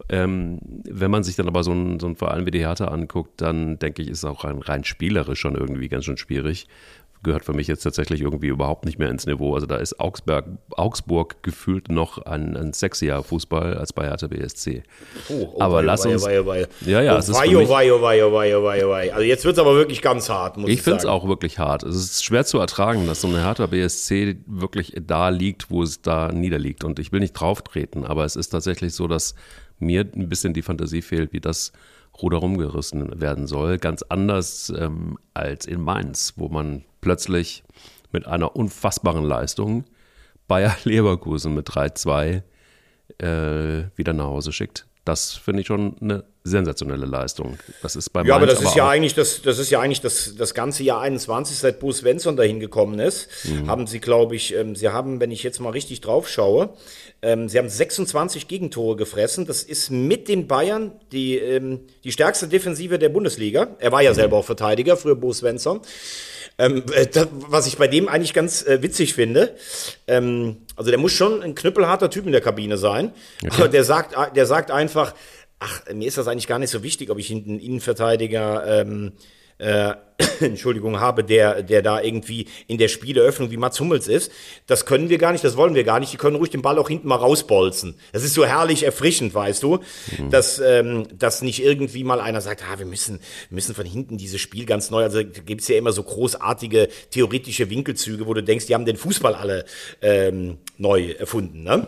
Ähm, wenn man sich dann aber so einen, so einen Verein wie die Hertha anguckt, dann denke ich, ist auch rein, rein spielerisch schon irgendwie ganz schön schwierig. gehört für mich jetzt tatsächlich irgendwie überhaupt nicht mehr ins Niveau. Also da ist Augsburg, Augsburg gefühlt noch ein, ein sexier Fußball als bei Hertha BSC. Oh, oh, aber wei, lass wei, uns. wei. Ja, ja, oh, es ist wei, für mich- wei, wei, wei, wei, wei. Also jetzt wird es aber wirklich ganz hart, muss ich, Ich finde es sagen. auch wirklich hart. Es ist schwer zu ertragen, dass so eine Hertha BSC wirklich da liegt, wo es da niederliegt. Und ich will nicht drauftreten, aber es ist tatsächlich so, dass mir ein bisschen die Fantasie fehlt, wie das Ruder rumgerissen werden soll. Ganz anders ähm, als in Mainz, wo man plötzlich mit einer unfassbaren Leistung Bayer Leverkusen mit 3-2 äh, wieder nach Hause schickt. Das finde ich schon eine sensationelle Leistung. Das ist bei Ja, aber das ist ja eigentlich das, das ist ja eigentlich das, das ganze Jahr 21, seit Bo Svensson dahin gekommen ist, Mhm. haben sie, glaube ich, ähm, sie haben, wenn ich jetzt mal richtig drauf schaue, ähm, sie haben 26 Gegentore gefressen. Das ist mit den Bayern die, ähm, die stärkste Defensive der Bundesliga. Er war ja selber auch Verteidiger, früher Bo Svensson. Ähm, äh, da, was ich bei dem eigentlich ganz äh, witzig finde, ähm, also der muss schon ein knüppelharter Typ in der Kabine sein, aber der sagt, der sagt einfach, ach, mir ist das eigentlich gar nicht so wichtig, ob ich hinten einen Innenverteidiger, ähm, äh, Entschuldigung, habe, der, der da irgendwie in der Spieleröffnung wie Mats Hummels ist. Das können wir gar nicht, das wollen wir gar nicht. Die können ruhig den Ball auch hinten mal rausbolzen. Das ist so herrlich erfrischend, weißt du, dass, ähm, dass nicht irgendwie mal einer sagt, ah, wir müssen, müssen von hinten dieses Spiel ganz neu, also da gibt's ja immer so großartige theoretische Winkelzüge, wo du denkst, die haben den Fußball alle ähm, neu erfunden, ne?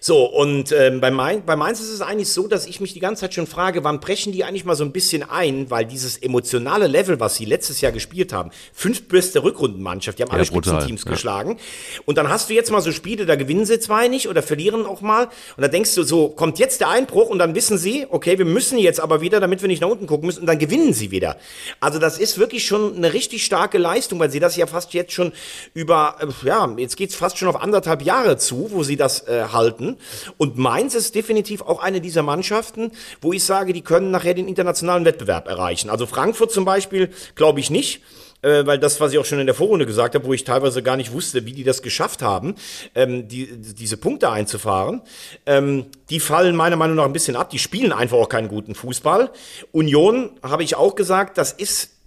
So, und ähm, bei, Mainz, bei Mainz ist es eigentlich so, dass ich mich die ganze Zeit schon frage, wann brechen die eigentlich mal so ein bisschen ein, weil dieses emotionale Level, was sie letztes Jahr gespielt haben, fünftbeste Rückrundenmannschaft, die haben alle Ja, brutal, Spitzenteams ja. geschlagen. Und dann hast du jetzt mal so Spiele, da gewinnen sie zwei nicht oder verlieren auch mal. Und da denkst du so, kommt jetzt der Einbruch und dann wissen sie, okay, wir müssen jetzt aber wieder, damit wir nicht nach unten gucken müssen, und dann gewinnen sie wieder. Also das ist wirklich schon eine richtig starke Leistung, weil sie das ja fast jetzt schon über, äh, ja, jetzt geht's fast schon auf anderthalb Jahre zu, wo sie das äh, halten. Und Mainz ist definitiv auch eine dieser Mannschaften, wo ich sage, die können nachher den internationalen Wettbewerb erreichen. Also Frankfurt zum Beispiel, glaube ich nicht äh, weil das, was ich auch schon in der Vorrunde gesagt habe, wo ich teilweise gar nicht wusste, wie die das geschafft haben, ähm, die, diese Punkte einzufahren, ähm, die fallen meiner Meinung nach ein bisschen ab. Die spielen einfach auch keinen guten Fußball. Union, habe ich auch gesagt, das ist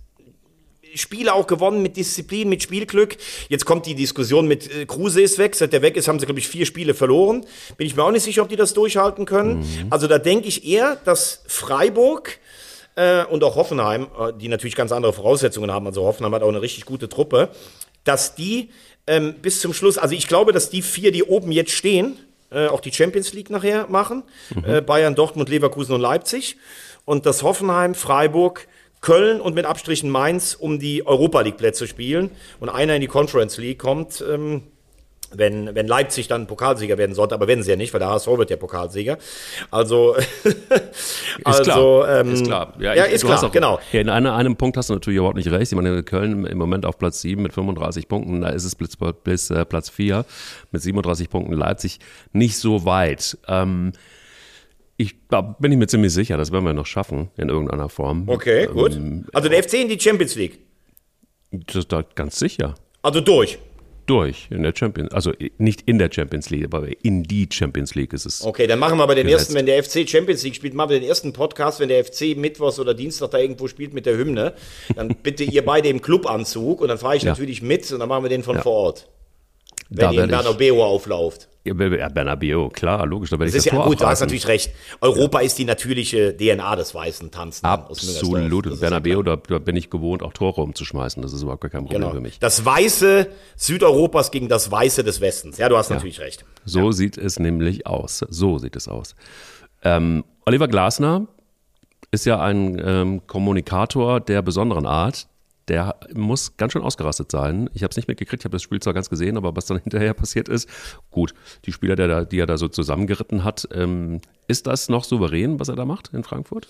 Spiele auch gewonnen mit Disziplin, mit Spielglück. Jetzt kommt die Diskussion mit äh, Kruse ist weg. Seit der weg ist, haben sie, glaube ich, vier Spiele verloren. Bin ich mir auch nicht sicher, ob die das durchhalten können. Also da denke ich eher, dass Freiburg äh, und auch Hoffenheim, äh, die natürlich ganz andere Voraussetzungen haben, also Hoffenheim hat auch eine richtig gute Truppe, dass die ähm, bis zum Schluss, also ich glaube, dass die vier, die oben jetzt stehen, äh, auch die Champions League nachher machen. Äh, Bayern, Dortmund, Leverkusen und Leipzig. Und dass Hoffenheim, Freiburg, Köln und mit Abstrichen Mainz um die Europa League Plätze spielen und einer in die Conference League kommt. Ähm, wenn, wenn Leipzig dann Pokalsieger werden sollte, aber werden sie ja nicht, weil der HSV wird ja Pokalsieger. Also, Ist klar, also, ähm, ist klar. Ja, ich- ist klar, auch, genau. Ja, in einer, einem Punkt hast du natürlich überhaupt nicht recht. Ich meine, Köln im Moment auf Platz 7 mit 35 Punkten, da ist es bis, bis äh, Platz 4 mit 37 Punkten Leipzig nicht so weit. Ähm, ich, da bin ich mir ziemlich sicher, das werden wir noch schaffen in irgendeiner Form. Okay, gut. Ähm, Also der FC in die Champions League. das, da ganz sicher. Also durch. Durch in der Champions, also nicht in der Champions League, aber in die Champions League ist es. Okay, dann machen wir aber den Gesetzt. ersten, wenn der FC Champions League spielt, machen wir den ersten Podcast, wenn der FC Mittwochs oder Dienstag da irgendwo spielt mit der Hymne. Dann bitte ihr beide im Clubanzug und dann fahre ich Ja. natürlich mit und dann machen wir den von vor Ort. Wenn in ich- Bernabeu auflauft. Ja, Bernabeu, klar, logisch, da werde ich Das das, ist ja Tor gut, du hast natürlich recht. Europa ist die natürliche DNA des weißen Tanzen. aus. Absolut. Das Und ist ja Bernabeu, da, da bin ich gewohnt, auch Tore umzuschmeißen. Das ist überhaupt gar kein Problem Genau. für mich. Das Weiße Südeuropas gegen das Weiße des Westens. Ja, du hast natürlich recht. So sieht es nämlich aus. So sieht es aus. Ähm, Oliver Glasner ist ja ein ähm, Kommunikator der besonderen Art. Der muss ganz schön ausgerastet sein. Ich habe es nicht mitgekriegt, ich habe das Spiel zwar ganz gesehen, aber was dann hinterher passiert ist, gut, die Spieler, der da, die er da so zusammengeritten hat, ähm, ist das noch souverän, was er da macht in Frankfurt?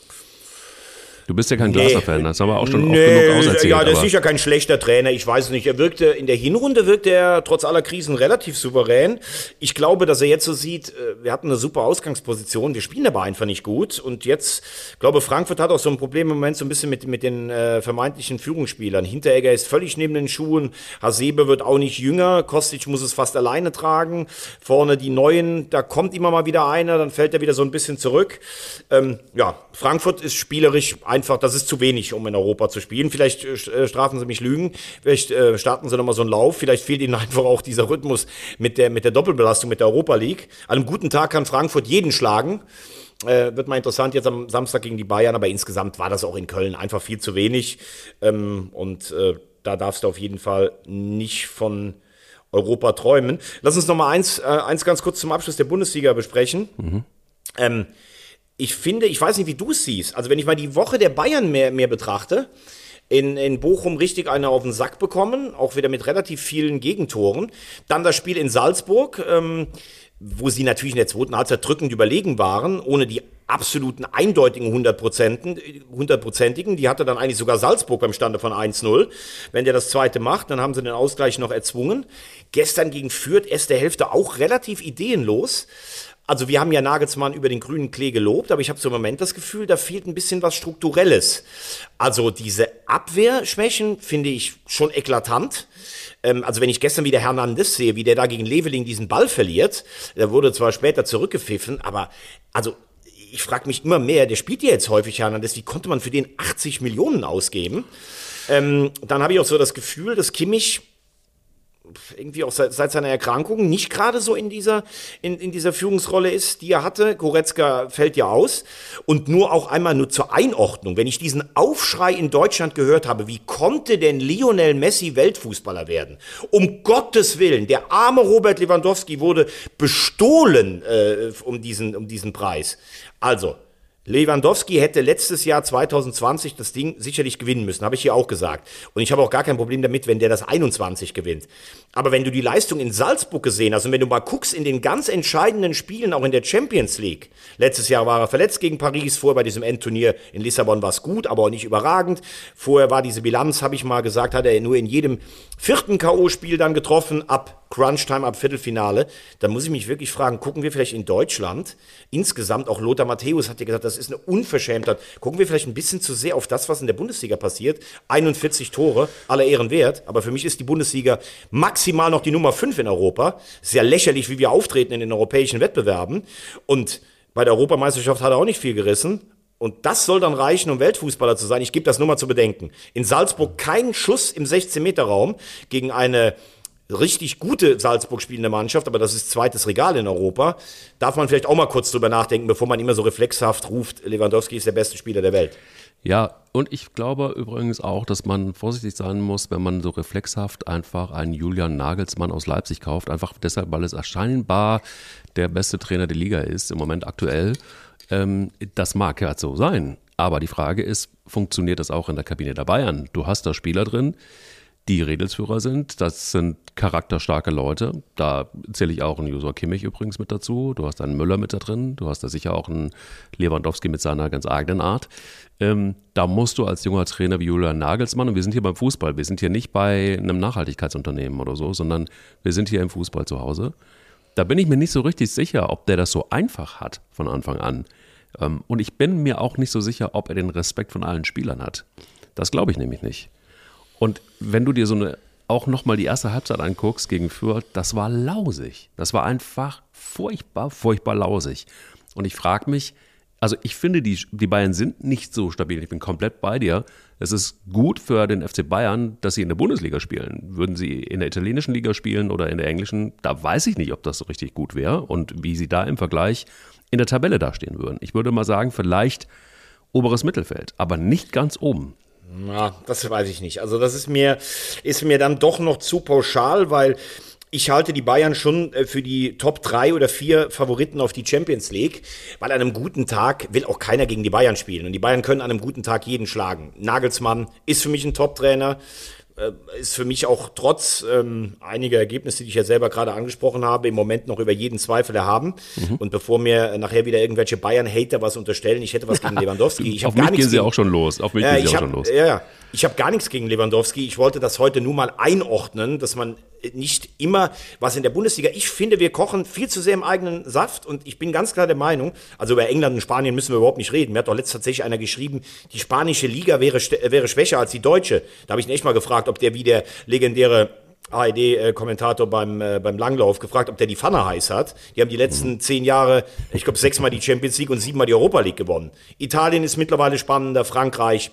Du bist ja kein Glasner-Fan, das haben wir auch schon oft genug auserzählt. ja, der ist sicher kein schlechter Trainer. Ich weiß es nicht. Er wirkte in der Hinrunde wirkte er trotz aller Krisen relativ souverän. Ich glaube, dass er jetzt so sieht, äh, wir hatten eine super Ausgangsposition, wir spielen aber einfach nicht gut. Und jetzt, ich glaube, Frankfurt hat auch so ein Problem im Moment so ein bisschen mit, mit den äh, vermeintlichen Führungsspielern. Hinteregger ist völlig neben den Schuhen. Hasebe wird auch nicht jünger. Kostic muss es fast alleine tragen. Vorne die Neuen, da kommt immer mal wieder einer, dann fällt er wieder so ein bisschen zurück. Ähm, ja, Frankfurt ist spielerisch einfach einfach, das ist zu wenig, um in Europa zu spielen. Vielleicht äh, strafen sie mich Lügen, vielleicht äh, starten sie nochmal so einen Lauf, vielleicht fehlt ihnen einfach auch dieser Rhythmus mit der, mit der Doppelbelastung, mit der Europa League. An einem guten Tag kann Frankfurt jeden schlagen. Äh, wird mal interessant jetzt am Samstag gegen die Bayern, aber insgesamt war das auch in Köln einfach viel zu wenig. Ähm, und äh, da darfst du auf jeden Fall nicht von Europa träumen. Lass uns noch mal eins, äh, eins ganz kurz zum Abschluss der Bundesliga besprechen. Mhm. Ähm, ich finde, ich weiß nicht, wie du es siehst. Also wenn ich mal die Woche der Bayern mehr, mehr betrachte, in, in Bochum richtig eine auf den Sack bekommen, auch wieder mit relativ vielen Gegentoren. Dann das Spiel in Salzburg, ähm, wo sie natürlich in der zweiten Halbzeit drückend überlegen waren, ohne die absoluten eindeutigen hundertprozentigen. Die hatte dann eigentlich sogar Salzburg beim Stande von 1-0. Wenn der das zweite macht, dann haben sie den Ausgleich noch erzwungen. Gestern gegen Fürth erste Hälfte auch relativ ideenlos. Also wir haben ja Nagelsmann über den grünen Klee gelobt, aber ich habe so im Moment das Gefühl, da fehlt ein bisschen was Strukturelles. Also diese Abwehrschwächen finde ich schon eklatant. Ähm, also wenn ich gestern wieder Hernandez sehe, wie der da gegen Leveling diesen Ball verliert, der wurde zwar später zurückgepfiffen, aber also ich frage mich immer mehr, der spielt ja jetzt häufig Hernandez, wie konnte man für den 80 Millionen ausgeben? Ähm, dann habe ich auch so das Gefühl, dass Kimmich irgendwie auch seit, seit, seiner Erkrankung nicht gerade so in dieser, in, in dieser Führungsrolle ist, die er hatte. Goretzka fällt ja aus. Und nur auch einmal nur zur Einordnung, wenn ich diesen Aufschrei in Deutschland gehört habe, wie konnte denn Lionel Messi Weltfußballer werden? Um Gottes Willen, der arme Robert Lewandowski wurde bestohlen äh, um, diesen, um diesen Preis. Also, Lewandowski hätte letztes Jahr 2020 das Ding sicherlich gewinnen müssen, habe ich hier auch gesagt. Und ich habe auch gar kein Problem damit, wenn der das 21 gewinnt. Aber wenn du die Leistung in Salzburg gesehen hast und wenn du mal guckst in den ganz entscheidenden Spielen, auch in der Champions League. Letztes Jahr war er verletzt gegen Paris, vorher bei diesem Endturnier in Lissabon war es gut, aber auch nicht überragend. Vorher war diese Bilanz, habe ich mal gesagt, hat er nur in jedem vierten K.O.-Spiel dann getroffen, ab Crunch-Time, ab Viertelfinale. Da muss ich mich wirklich fragen, gucken wir vielleicht in Deutschland insgesamt, auch Lothar Matthäus hat ja gesagt, das ist eine Unverschämtheit. Gucken wir vielleicht ein bisschen zu sehr auf das, was in der Bundesliga passiert. 41 Tore, aller Ehren wert, aber für mich ist die Bundesliga maximal noch die Nummer 5 in Europa. Sehr lächerlich, wie wir auftreten in den europäischen Wettbewerben. Und bei der Europameisterschaft hat er auch nicht viel gerissen. Und das soll dann reichen, um Weltfußballer zu sein. Ich gebe das nur mal zu bedenken. In Salzburg kein Schuss im 16-Meter-Raum gegen eine richtig gute Salzburg spielende Mannschaft, aber das ist zweites Regal in Europa. Darf man vielleicht auch mal kurz drüber nachdenken, bevor man immer so reflexhaft ruft, Lewandowski ist der beste Spieler der Welt. Ja, und ich glaube übrigens auch, dass man vorsichtig sein muss, wenn man so reflexhaft einfach einen Julian Nagelsmann aus Leipzig kauft, einfach deshalb, weil es scheinbar der beste Trainer der Liga ist, im Moment aktuell. Ähm, das mag ja so sein. Aber die Frage ist, funktioniert das auch in der Kabine der Bayern? Du hast da Spieler drin, die Redelsführer sind. Das sind charakterstarke Leute. Da zähle ich auch einen Josua Kimmich übrigens mit dazu. Du hast einen Müller mit da drin. Du hast da sicher auch einen Lewandowski mit seiner ganz eigenen Art. Ähm, da musst du als junger Trainer wie Julian Nagelsmann, und wir sind hier beim Fußball, wir sind hier nicht bei einem Nachhaltigkeitsunternehmen oder so, sondern wir sind hier im Fußball zu Hause. Da bin ich mir nicht so richtig sicher, ob der das so einfach hat von Anfang an. Ähm, und ich bin mir auch nicht so sicher, ob er den Respekt von allen Spielern hat. Das glaube ich nämlich nicht. Und wenn du dir so eine auch nochmal die erste Halbzeit anguckst gegen Fürth, das war lausig. Das war einfach furchtbar, furchtbar lausig. Und ich frage mich, also ich finde, die, die Bayern sind nicht so stabil. Ich bin komplett bei dir. Es ist gut für den FC Bayern, dass sie in der Bundesliga spielen. Würden sie in der italienischen Liga spielen oder in der englischen, da weiß ich nicht, ob das so richtig gut wäre und wie sie da im Vergleich in der Tabelle dastehen würden. Ich würde mal sagen, vielleicht oberes Mittelfeld, aber nicht ganz oben. Ja, das weiß ich nicht. Also das ist mir, ist mir dann doch noch zu pauschal, weil ich halte die Bayern schon äh, für die Top 3 oder 4 Favoriten auf die Champions League, weil an einem guten Tag will auch keiner gegen die Bayern spielen. Und die Bayern können an einem guten Tag jeden schlagen. Nagelsmann ist für mich ein Top-Trainer. Äh, ist für mich auch trotz ähm, einiger Ergebnisse, die ich ja selber gerade angesprochen habe, im Moment noch über jeden Zweifel erhaben. Mhm. Und bevor mir nachher wieder irgendwelche Bayern-Hater was unterstellen, ich hätte was gegen Lewandowski. Ich Auf mich gehen sie auch schon los. Auf mich äh, gehen sie auch hab, schon los. Ja, ich habe gar nichts gegen Lewandowski. Ich wollte das heute nur mal einordnen, dass man nicht immer was in der Bundesliga. Ich finde, wir kochen viel zu sehr im eigenen Saft und ich bin ganz klar der Meinung, also über England und Spanien müssen wir überhaupt nicht reden. Mir hat doch letztens tatsächlich einer geschrieben, die spanische Liga wäre, wäre schwächer als die deutsche. Da habe ich ihn echt mal gefragt, ob der wie der legendäre ARD-Kommentator beim, äh, beim Langlauf gefragt, ob der die Pfanne heiß hat. Die haben die letzten zehn Jahre, ich glaube, sechsmal die Champions League und siebenmal die Europa League gewonnen. Italien ist mittlerweile spannender, Frankreich.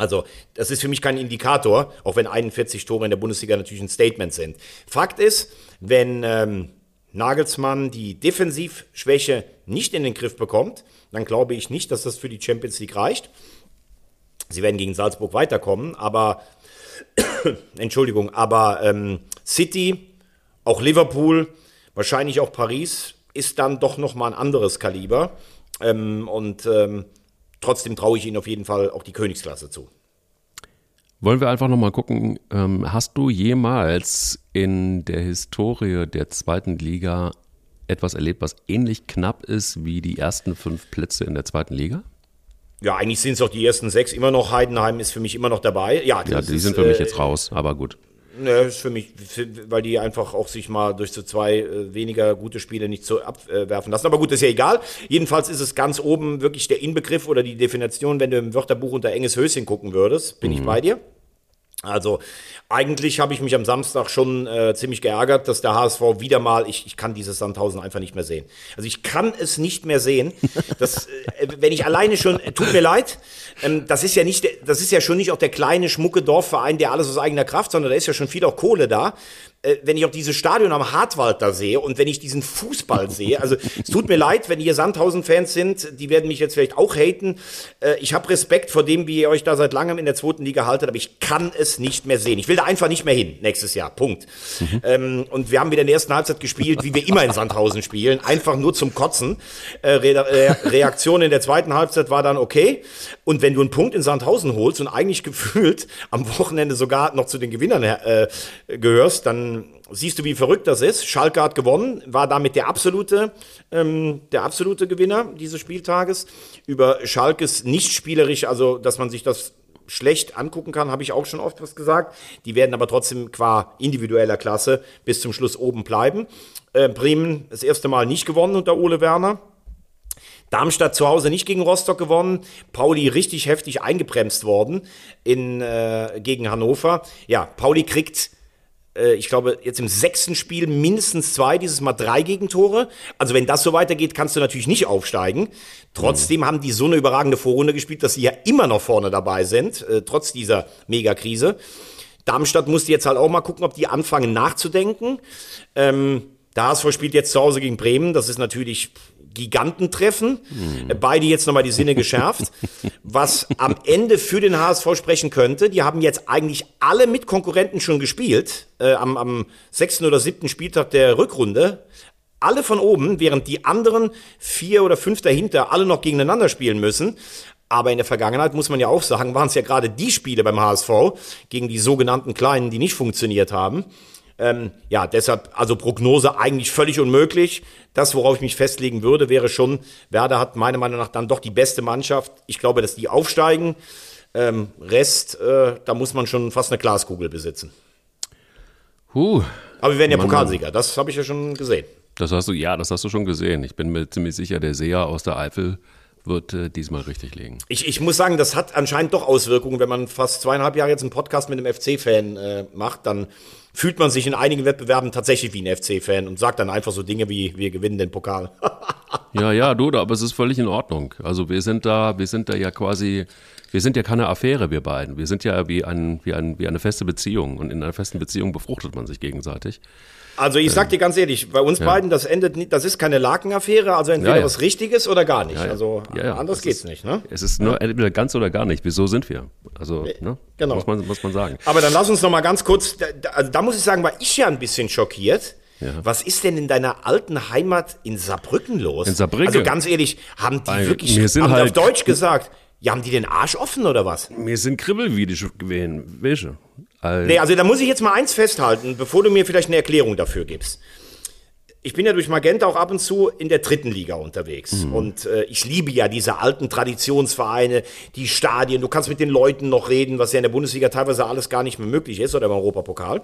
Also, das ist für mich kein Indikator, auch wenn 41 Tore in der Bundesliga natürlich ein Statement sind. Fakt ist, wenn ähm, Nagelsmann die Defensivschwäche nicht in den Griff bekommt, dann glaube ich nicht, dass das für die Champions League reicht. Sie werden gegen Salzburg weiterkommen, aber Entschuldigung, aber ähm, City, auch Liverpool, wahrscheinlich auch Paris ist dann doch noch mal ein anderes Kaliber ähm, und ähm, trotzdem traue ich ihnen auf jeden Fall auch die Königsklasse zu. Wollen wir einfach nochmal gucken, ähm, hast du jemals in der Historie der zweiten Liga etwas erlebt, was ähnlich knapp ist wie die ersten fünf Plätze in der zweiten Liga? Ja, eigentlich sind es auch die ersten sechs immer noch. Heidenheim ist für mich immer noch dabei. Ja, Ja, die ist, sind für mich äh, jetzt raus, aber gut. Ne, ist für mich, weil die einfach auch sich mal durch so zwei äh, weniger gute Spiele nicht so abwerfen lassen. Aber gut, ist ja egal. Jedenfalls ist es ganz oben wirklich der Inbegriff oder die Definition, wenn du im Wörterbuch unter enges Höschen gucken würdest, bin ich bei dir. Also eigentlich habe ich mich am Samstag schon äh, ziemlich geärgert, dass der HSV wieder mal, ich, ich kann dieses Sandhausen einfach nicht mehr sehen. Also ich kann es nicht mehr sehen. dass, äh, wenn ich alleine schon, äh, tut mir leid, ähm, das ist ja nicht, das ist ja schon nicht auch der kleine, schmucke Dorfverein, der alles aus eigener Kraft, sondern da ist ja schon viel auch Kohle da. Äh, wenn ich auch dieses Stadion am Hartwald da sehe und wenn ich diesen Fußball sehe, also es tut mir leid, wenn ihr Sandhausen-Fans sind, die werden mich jetzt vielleicht auch haten. Äh, ich habe Respekt vor dem, wie ihr euch da seit langem in der zweiten Liga haltet, aber ich kann es nicht mehr sehen. Ich will da einfach nicht mehr hin nächstes Jahr. Punkt. Ähm, und wir haben wieder in der ersten Halbzeit gespielt, wie wir immer in Sandhausen spielen, einfach nur zum Kotzen. Äh, Re Re Reaktion in der zweiten Halbzeit war dann okay. Und wenn du einen Punkt in Sandhausen holst und eigentlich gefühlt am Wochenende sogar noch zu den Gewinnern äh, gehörst, dann siehst du, wie verrückt das ist. Schalke hat gewonnen, war damit der absolute, ähm, der absolute Gewinner dieses Spieltages. Über Schalkes nicht spielerisch, also dass man sich das schlecht angucken kann, habe ich auch schon oft was gesagt. Die werden aber trotzdem qua individueller Klasse bis zum Schluss oben bleiben. Äh, Bremen das erste Mal nicht gewonnen unter Ole Werner. Darmstadt zu Hause nicht gegen Rostock gewonnen. Pauli richtig heftig eingebremst worden in, äh, gegen Hannover. Ja, Pauli kriegt, äh, ich glaube, jetzt im sechsten Spiel mindestens zwei, dieses Mal drei Gegentore. Also wenn das so weitergeht, kannst du natürlich nicht aufsteigen. Trotzdem haben die so eine überragende Vorrunde gespielt, dass sie ja immer noch vorne dabei sind, äh, trotz dieser Megakrise. Darmstadt musste jetzt halt auch mal gucken, ob die anfangen nachzudenken. Ähm, der HSV spielt jetzt zu Hause gegen Bremen. Das ist natürlich Gigantentreffen. Äh, Beide jetzt nochmal die Sinne geschärft. Was am Ende für den HSV sprechen könnte, die haben jetzt eigentlich alle Mitkonkurrenten schon gespielt. Äh, am, am sechsten oder siebten Spieltag der Rückrunde. Alle von oben, während die anderen vier oder fünf dahinter alle noch gegeneinander spielen müssen. Aber in der Vergangenheit muss man ja auch sagen, waren es ja gerade die Spiele beim HSV gegen die sogenannten Kleinen, die nicht funktioniert haben. Ähm, ja, deshalb, also Prognose eigentlich völlig unmöglich. Das, worauf ich mich festlegen würde, wäre schon, Werder hat meiner Meinung nach dann doch die beste Mannschaft. Ich glaube, dass die aufsteigen. Ähm, Rest, äh, da muss man schon fast eine Glaskugel besitzen. Huh, Aber wir werden ja Mann, Pokalsieger, das habe ich ja schon gesehen. das hast du, ja, das hast du schon gesehen. Ich bin mir ziemlich sicher, der Seher aus der Eifel wird äh, diesmal richtig liegen. Ich, ich muss sagen, das hat anscheinend doch Auswirkungen, wenn man fast zweieinhalb Jahre jetzt einen Podcast mit einem FC-Fan äh, macht, dann fühlt man sich in einigen Wettbewerben tatsächlich wie ein FC-Fan und sagt dann einfach so Dinge wie, wir gewinnen den Pokal. Ja, ja, du, aber es ist völlig in Ordnung. Also wir sind da, wir sind da ja quasi, wir sind ja keine Affäre, wir beiden. Wir sind ja wie, ein, wie, ein, wie eine feste Beziehung und in einer festen Beziehung befruchtet man sich gegenseitig. Also ich sag dir ganz ehrlich, bei uns beiden, das endet nicht, das ist keine Lakenaffäre, also entweder Ja, ja. was Richtiges oder gar nicht. Ja, ja. Also Ja, ja, anders geht's ist- nicht, ne? Es ist nur entweder ganz oder gar nicht. Wieso sind wir? Also, ne? genau. Muss man, muss man sagen. Aber dann lass uns noch mal ganz kurz, da, also da muss ich sagen, war ich ja ein bisschen schockiert. Ja. Was ist denn in deiner alten Heimat in Saarbrücken los? In Saarbrücken? Also ganz ehrlich, haben die Weil wirklich, haben halt- auf Deutsch gesagt, ja, haben die den Arsch offen oder was? Wir sind Kribbelwiedische gewesen. Welche? Also, Nee, also da muss ich jetzt mal eins festhalten, bevor du mir vielleicht eine Erklärung dafür gibst. Ich bin ja durch Magenta auch ab und zu in der dritten Liga unterwegs. Und äh, ich liebe ja diese alten Traditionsvereine, die Stadien. Du kannst mit den Leuten noch reden, was ja in der Bundesliga teilweise alles gar nicht mehr möglich ist oder im Europapokal.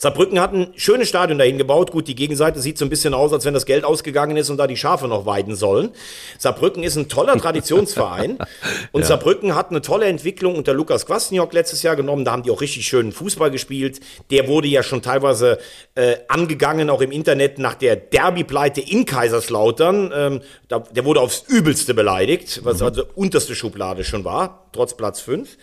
Saarbrücken hat ein schönes Stadion dahin gebaut. Gut, die Gegenseite sieht so ein bisschen aus, als wenn das Geld ausgegangen ist und da die Schafe noch weiden sollen. Saarbrücken ist ein toller Traditionsverein und ja. Saarbrücken hat eine tolle Entwicklung unter Lukas Kwasniok letztes Jahr genommen. Da haben die auch richtig schönen Fußball gespielt. Der wurde ja schon teilweise äh, angegangen, auch im Internet, nach der Derby-Pleite in Kaiserslautern. Ähm, da, der wurde aufs Übelste beleidigt, was mhm. also unterste Schublade schon war, trotz Platz 5.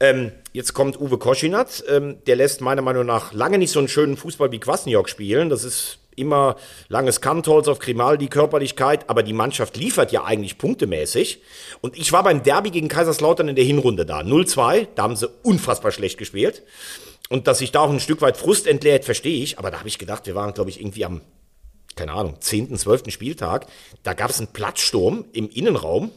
Ähm, jetzt kommt Uwe Koschinat, ähm, der lässt meiner Meinung nach lange nicht so einen schönen Fußball wie Kwasniok spielen. Das ist immer langes Kantholz auf Grimaldi, Körperlichkeit, aber die Mannschaft liefert ja eigentlich punktemäßig. Und ich war beim Derby gegen Kaiserslautern in der Hinrunde da. 0-2, da haben sie unfassbar schlecht gespielt. Und dass sich da auch ein Stück weit Frust entleert, verstehe ich. Aber da habe ich gedacht, wir waren, glaube ich, irgendwie am, keine Ahnung, 10., 12. Spieltag. Da gab es einen Platzsturm im Innenraum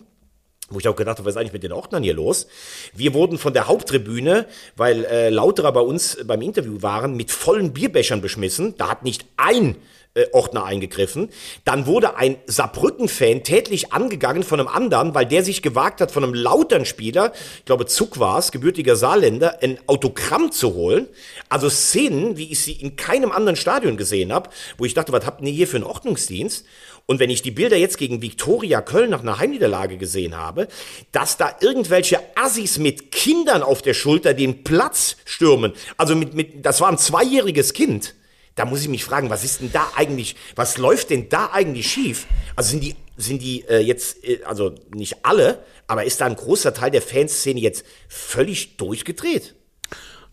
wo ich auch gedacht habe, was ist eigentlich mit den Ordnern hier los? Wir wurden von der Haupttribüne, weil äh, Lauterer bei uns beim Interview waren, mit vollen Bierbechern beschmissen. Da hat nicht ein äh, Ordner eingegriffen. Dann wurde ein Saarbrücken-Fan tätlich angegangen von einem anderen, weil der sich gewagt hat, von einem Lautern-Spieler, ich glaube Zuck war es, gebürtiger Saarländer, ein Autogramm zu holen. Also Szenen, wie ich sie in keinem anderen Stadion gesehen habe, wo ich dachte, was habt ihr hier für einen Ordnungsdienst? Und wenn ich die Bilder jetzt gegen Viktoria Köln nach einer Heimniederlage gesehen habe, dass da irgendwelche Assis mit Kindern auf der Schulter den Platz stürmen, also mit, mit, das war ein zweijähriges Kind. Da muss ich mich fragen, was ist denn da eigentlich, was läuft denn da eigentlich schief? Also sind die, sind die äh, jetzt, äh, also nicht alle, aber ist da ein großer Teil der Fanszene jetzt völlig durchgedreht?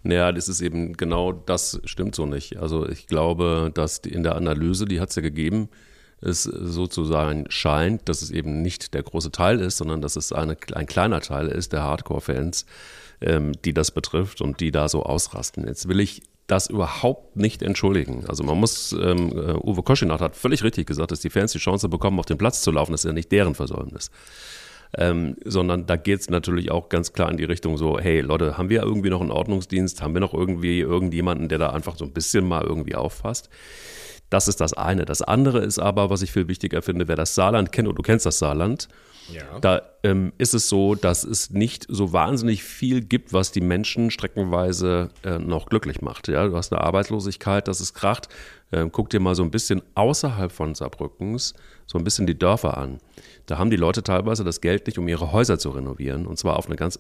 Naja, das ist eben genau das stimmt so nicht. Also ich glaube, dass in der Analyse, die hat es ja gegeben, es sozusagen scheint, dass es eben nicht der große Teil ist, sondern dass es eine, ein kleiner Teil ist der Hardcore-Fans, ähm, die das betrifft und die da so ausrasten. Jetzt will ich das überhaupt nicht entschuldigen. Also man muss, ähm, äh, Uwe Koschinat hat völlig richtig gesagt, dass die Fans die Chance bekommen, auf den Platz zu laufen, das ist ja nicht deren Versäumnis. Ähm, sondern da geht es natürlich auch ganz klar in die Richtung so, hey Leute, haben wir irgendwie noch einen Ordnungsdienst? Haben wir noch irgendwie irgendjemanden, der da einfach so ein bisschen mal irgendwie auffasst? Das ist das eine. Das andere ist aber, was ich viel wichtiger finde, wer das Saarland kennt, und du kennst das Saarland, ja. da ähm, ist es so, dass es nicht so wahnsinnig viel gibt, was die Menschen streckenweise äh, noch glücklich macht. Ja? Du hast eine Arbeitslosigkeit, das ist kracht. Ähm, guck dir mal so ein bisschen außerhalb von Saarbrückens so ein bisschen die Dörfer an. Da haben die Leute teilweise das Geld nicht, um ihre Häuser zu renovieren. Und zwar auf eine ganz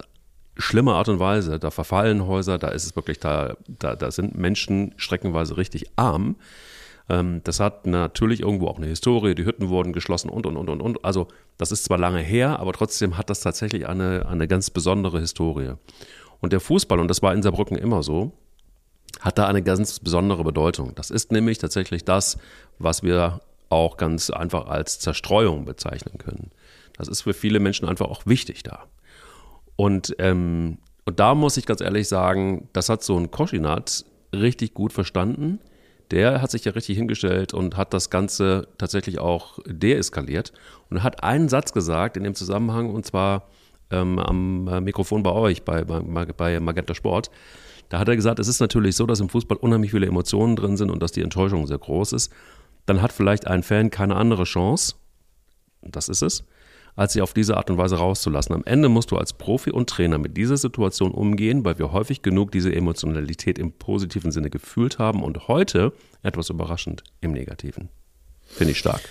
schlimme Art und Weise. Da verfallen Häuser, da ist es wirklich, da, da, da sind Menschen streckenweise richtig arm. Ähm, das hat natürlich irgendwo auch eine Historie, die Hütten wurden geschlossen und, und, und, und, und. Also das ist zwar lange her, aber trotzdem hat das tatsächlich eine, eine ganz besondere Historie. Und der Fußball, und das war in Saarbrücken immer so, hat da eine ganz besondere Bedeutung. Das ist nämlich tatsächlich das, was wir auch ganz einfach als Zerstreuung bezeichnen können. Das ist für viele Menschen einfach auch wichtig da. Und, ähm, und da muss ich ganz ehrlich sagen, das hat so ein Koschinat richtig gut verstanden der hat sich ja richtig hingestellt und hat das Ganze tatsächlich auch deeskaliert und hat einen Satz gesagt in dem Zusammenhang und zwar ähm, am äh, Mikrofon bei euch, bei, bei, bei Magenta Sport. Da hat er gesagt, es ist natürlich so, dass im Fußball unheimlich viele Emotionen drin sind und dass die Enttäuschung sehr groß ist. Dann hat vielleicht ein Fan keine andere Chance, das ist es, als sie auf diese Art und Weise rauszulassen. Am Ende musst du als Profi und Trainer mit dieser Situation umgehen, weil wir häufig genug diese Emotionalität im positiven Sinne gefühlt haben und heute, etwas überraschend, im negativen. Finde ich stark.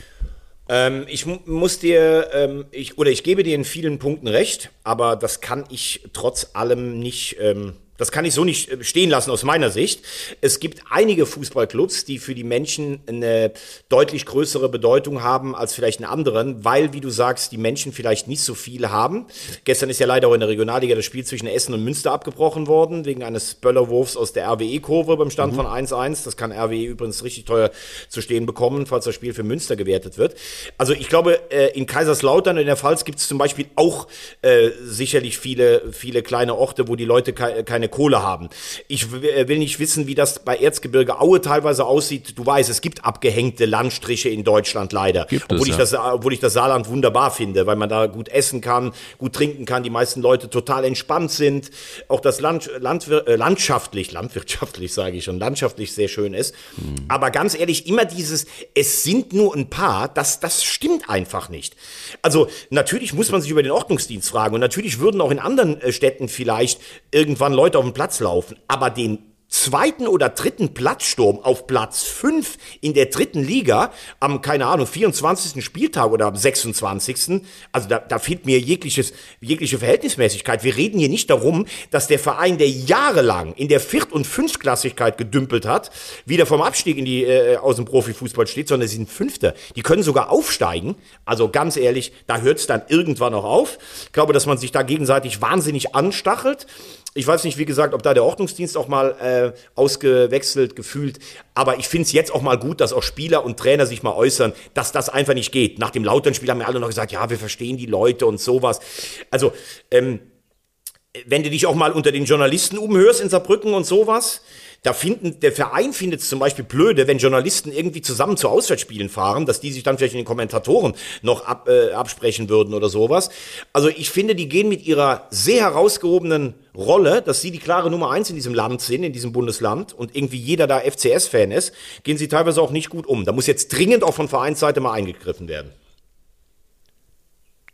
Ähm, ich muss dir, ähm, ich, oder ich gebe dir in vielen Punkten recht, aber das kann ich trotz allem nicht ähm, das kann ich so nicht äh, stehen lassen aus meiner Sicht. Es gibt einige Fußballclubs, die für die Menschen eine deutlich größere Bedeutung haben als vielleicht in anderen, weil, wie du sagst, die Menschen vielleicht nicht so viel haben. Gestern ist ja leider auch in der Regionalliga das Spiel zwischen Essen und Münster abgebrochen worden, wegen eines Böllerwurfs aus der RWE-Kurve beim Stand mhm. von 1-1. Das kann RWE übrigens richtig teuer zu stehen bekommen, falls das Spiel für Münster gewertet wird. Also ich glaube, äh, in Kaiserslautern in der Pfalz gibt es zum Beispiel auch äh, sicherlich viele, viele kleine Orte, wo die Leute keine Kohle haben. Ich äh, will nicht wissen, wie das bei Erzgebirge Aue teilweise aussieht. Du weißt, es gibt abgehängte Landstriche in Deutschland leider. Gibt obwohl, es, ich das, obwohl ich das Saarland wunderbar finde, weil man da gut essen kann, gut trinken kann, die meisten Leute total entspannt sind. Auch das Land, Land, äh, landschaftlich, landwirtschaftlich sage ich schon, landschaftlich sehr schön ist. Hm. Aber ganz ehrlich, immer dieses, es sind nur ein paar, das, das stimmt einfach nicht. Also natürlich muss man sich über den Ordnungsdienst fragen und natürlich würden auch in anderen äh, Städten vielleicht irgendwann Leute auf den Platz laufen. Aber den zweiten oder dritten Platzsturm auf Platz 5 in der dritten Liga am, keine Ahnung, 24. Spieltag oder am 26. Also da, da fehlt mir jegliches, jegliche Verhältnismäßigkeit. Wir reden hier nicht darum, dass der Verein, der jahrelang in der Viert- und Fünftklassigkeit gedümpelt hat, wieder vom Abstieg in die, äh, aus dem Profifußball steht, sondern sie sind Fünfter. Die können sogar aufsteigen. Also ganz ehrlich, da hört es dann irgendwann auch auf. Ich glaube, dass man sich da gegenseitig wahnsinnig anstachelt. Ich weiß nicht, wie gesagt, ob da der Ordnungsdienst auch mal äh, ausgewechselt gefühlt. Aber ich finde es jetzt auch mal gut, dass auch Spieler und Trainer sich mal äußern, dass das einfach nicht geht. Nach dem Lautern-Spiel haben ja alle noch gesagt, ja, wir verstehen die Leute und sowas. Also, ähm, wenn du dich auch mal unter den Journalisten umhörst in Saarbrücken und sowas, da finden, der Verein findet es zum Beispiel blöde, wenn Journalisten irgendwie zusammen zu Auswärtsspielen fahren, dass die sich dann vielleicht in den Kommentatoren noch ab, äh, absprechen würden oder sowas. Also ich finde, die gehen mit ihrer sehr herausgehobenen Rolle, dass sie die klare Nummer eins in diesem Land sind, in diesem Bundesland und irgendwie jeder da FCS-Fan ist, gehen sie teilweise auch nicht gut um. Da muss jetzt dringend auch von Vereinsseite mal eingegriffen werden.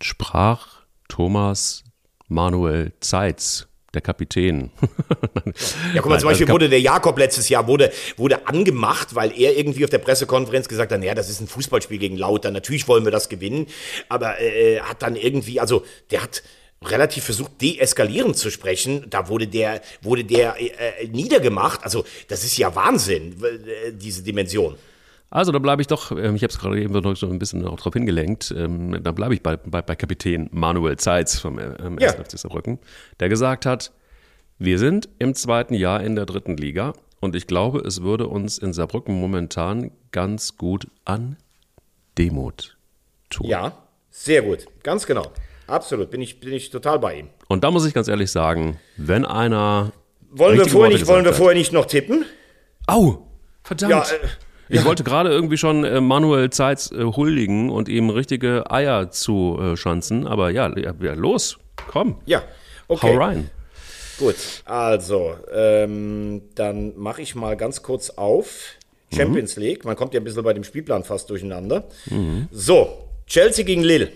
Sprach Thomas Manuel Zeitz der Kapitän. ja, guck mal, zum Beispiel wurde der Jakob letztes Jahr wurde, wurde angemacht, weil er irgendwie auf der Pressekonferenz gesagt hat, naja, das ist ein Fußballspiel gegen Lauter, natürlich wollen wir das gewinnen, aber äh, hat dann irgendwie, also der hat relativ versucht, deeskalierend zu sprechen. Da wurde der, wurde der äh, niedergemacht. Also das ist ja Wahnsinn, äh, diese Dimension. Also da bleibe ich doch, ähm, ich habe es gerade eben noch so ein bisschen auch drauf hingelenkt, ähm, da bleibe ich bei, bei, bei, Kapitän Manuel Zeitz vom ähm, ja. FC Saarbrücken, der gesagt hat, wir sind im zweiten Jahr in der dritten Liga und ich glaube, es würde uns in Saarbrücken momentan ganz gut an Demut tun. Ja, sehr gut, ganz genau. Absolut, bin ich, bin ich total bei ihm. Und da muss ich ganz ehrlich sagen, wenn einer. Wollen, wir vorher, nicht, wollen wir vorher nicht noch tippen? Au! Verdammt! Ja, äh, ich ja. wollte gerade irgendwie schon äh, Manuel Zeitz äh, huldigen und ihm richtige Eier zuschanzen, äh, aber ja, ja, los, komm. Ja, okay. Hau rein. Gut, also, ähm, dann mache ich mal ganz kurz auf. Champions mhm. League, man kommt ja ein bisschen bei dem Spielplan fast durcheinander. Mhm. So, Chelsea gegen Lille.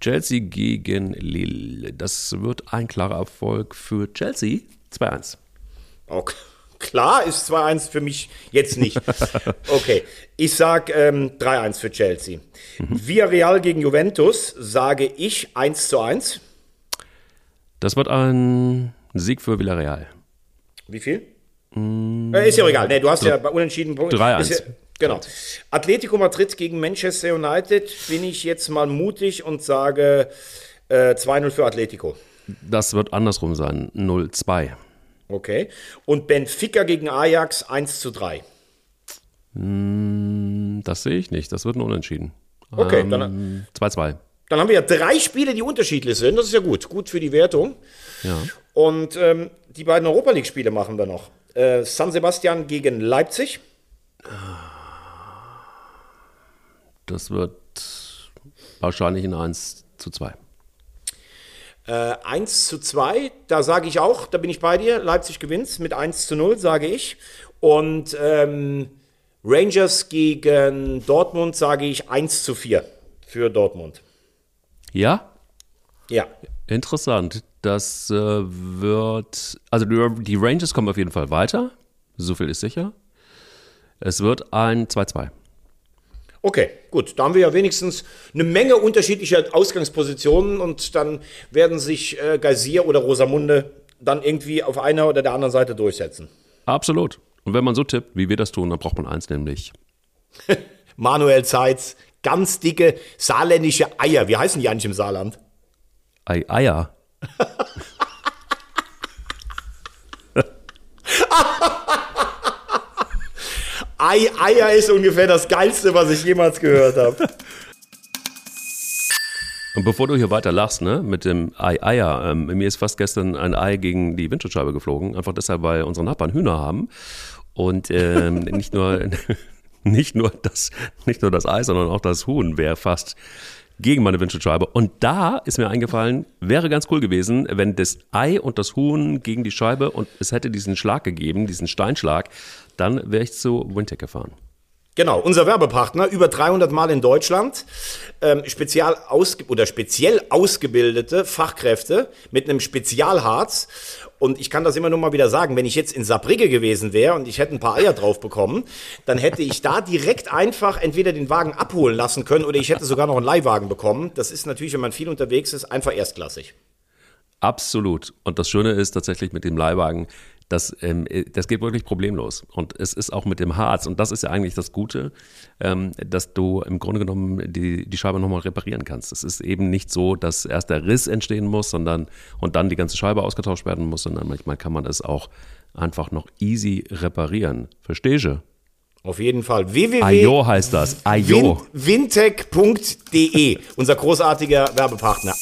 Chelsea gegen Lille. Das wird ein klarer Erfolg für Chelsea. 2-1. Okay. Klar ist 2-1 für mich jetzt nicht. Okay, ich sage ähm, 3-1 für Chelsea. Mhm. Villarreal gegen Juventus sage ich 1 zu 1. Das wird ein Sieg für Villarreal. Wie viel? Mm, äh, ist ja egal. Nee, du hast ja bei unentschieden Punkten. 3-1. Ja, genau. Atletico Madrid gegen Manchester United bin ich jetzt mal mutig und sage äh, 2-0 für Atletico. Das wird andersrum sein. 0-2. Okay. Und Benfica gegen Ajax 1 zu 3. Hm, das sehe ich nicht. Das wird ein Unentschieden. Okay, ähm, dann 2-2. Dann haben wir ja drei Spiele, die unterschiedlich sind. Das ist ja gut. Gut für die Wertung. Ja. Und ähm, die beiden Europa League-Spiele machen wir noch. Äh, San Sebastian gegen Leipzig. Das wird wahrscheinlich ein 1 zu 2. Äh, 1 zu 2, da sage ich auch, da bin ich bei dir. Leipzig gewinnt mit 1 zu 0, sage ich. Und ähm, Rangers gegen Dortmund sage ich 1 zu 4 für Dortmund. Ja? Ja. Interessant. Das äh, wird. Also die Rangers kommen auf jeden Fall weiter. So viel ist sicher. Es wird ein 2-2. Okay, gut. Da haben wir ja wenigstens eine Menge unterschiedlicher Ausgangspositionen und dann werden sich äh, Geysir oder Rosamunde dann irgendwie auf einer oder der anderen Seite durchsetzen. Absolut. Und wenn man so tippt, wie wir das tun, dann braucht man eins nämlich. Manuel Zeitz, ganz dicke saarländische Eier. Wie heißen die eigentlich im Saarland? Ei Eier. Ei, Eier ist ungefähr das Geilste, was ich jemals gehört habe. Und bevor du hier weiter lachst, ne, mit dem Ei Eier, ähm, mir ist fast gestern ein Ei gegen die Windschutzscheibe geflogen, einfach deshalb, weil unsere Nachbarn Hühner haben und ähm, nicht nur nicht nur das nicht nur das Ei, sondern auch das Huhn wäre fast gegen meine Windschutzscheibe. Und da ist mir eingefallen, wäre ganz cool gewesen, wenn das Ei und das Huhn gegen die Scheibe und es hätte diesen Schlag gegeben, diesen Steinschlag, dann wäre ich zu Wintec gefahren. Genau, unser Werbepartner, über 300 Mal in Deutschland, ähm, spezial ausge oder speziell ausgebildete Fachkräfte mit einem Spezialharz. Und ich kann das immer nur mal wieder sagen, wenn ich jetzt in Saarbrücke gewesen wäre und ich hätte ein paar Eier drauf bekommen, dann hätte ich da direkt einfach entweder den Wagen abholen lassen können oder ich hätte sogar noch einen Leihwagen bekommen. Das ist natürlich, wenn man viel unterwegs ist, einfach erstklassig. Absolut. Und das Schöne ist tatsächlich mit dem Leihwagen, das, ähm, das geht wirklich problemlos. Und es ist auch mit dem Harz, und das ist ja eigentlich das Gute, ähm, dass du im Grunde genommen die, die Scheibe nochmal reparieren kannst. Es ist eben nicht so, dass erst der Riss entstehen muss, sondern und dann die ganze Scheibe ausgetauscht werden muss, sondern manchmal kann man das auch einfach noch easy reparieren. Verstehst du? Auf jeden Fall. www. Ayo heißt das. Ayo. Wintech.de, unser großartiger Werbepartner.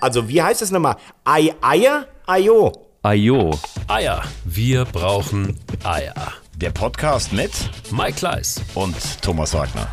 Also, wie heißt es nochmal? Ei, Eier? Ayo. Ayo. Eier. Wir brauchen Eier. Der Podcast mit Mike Kleiss. und Thomas Wagner.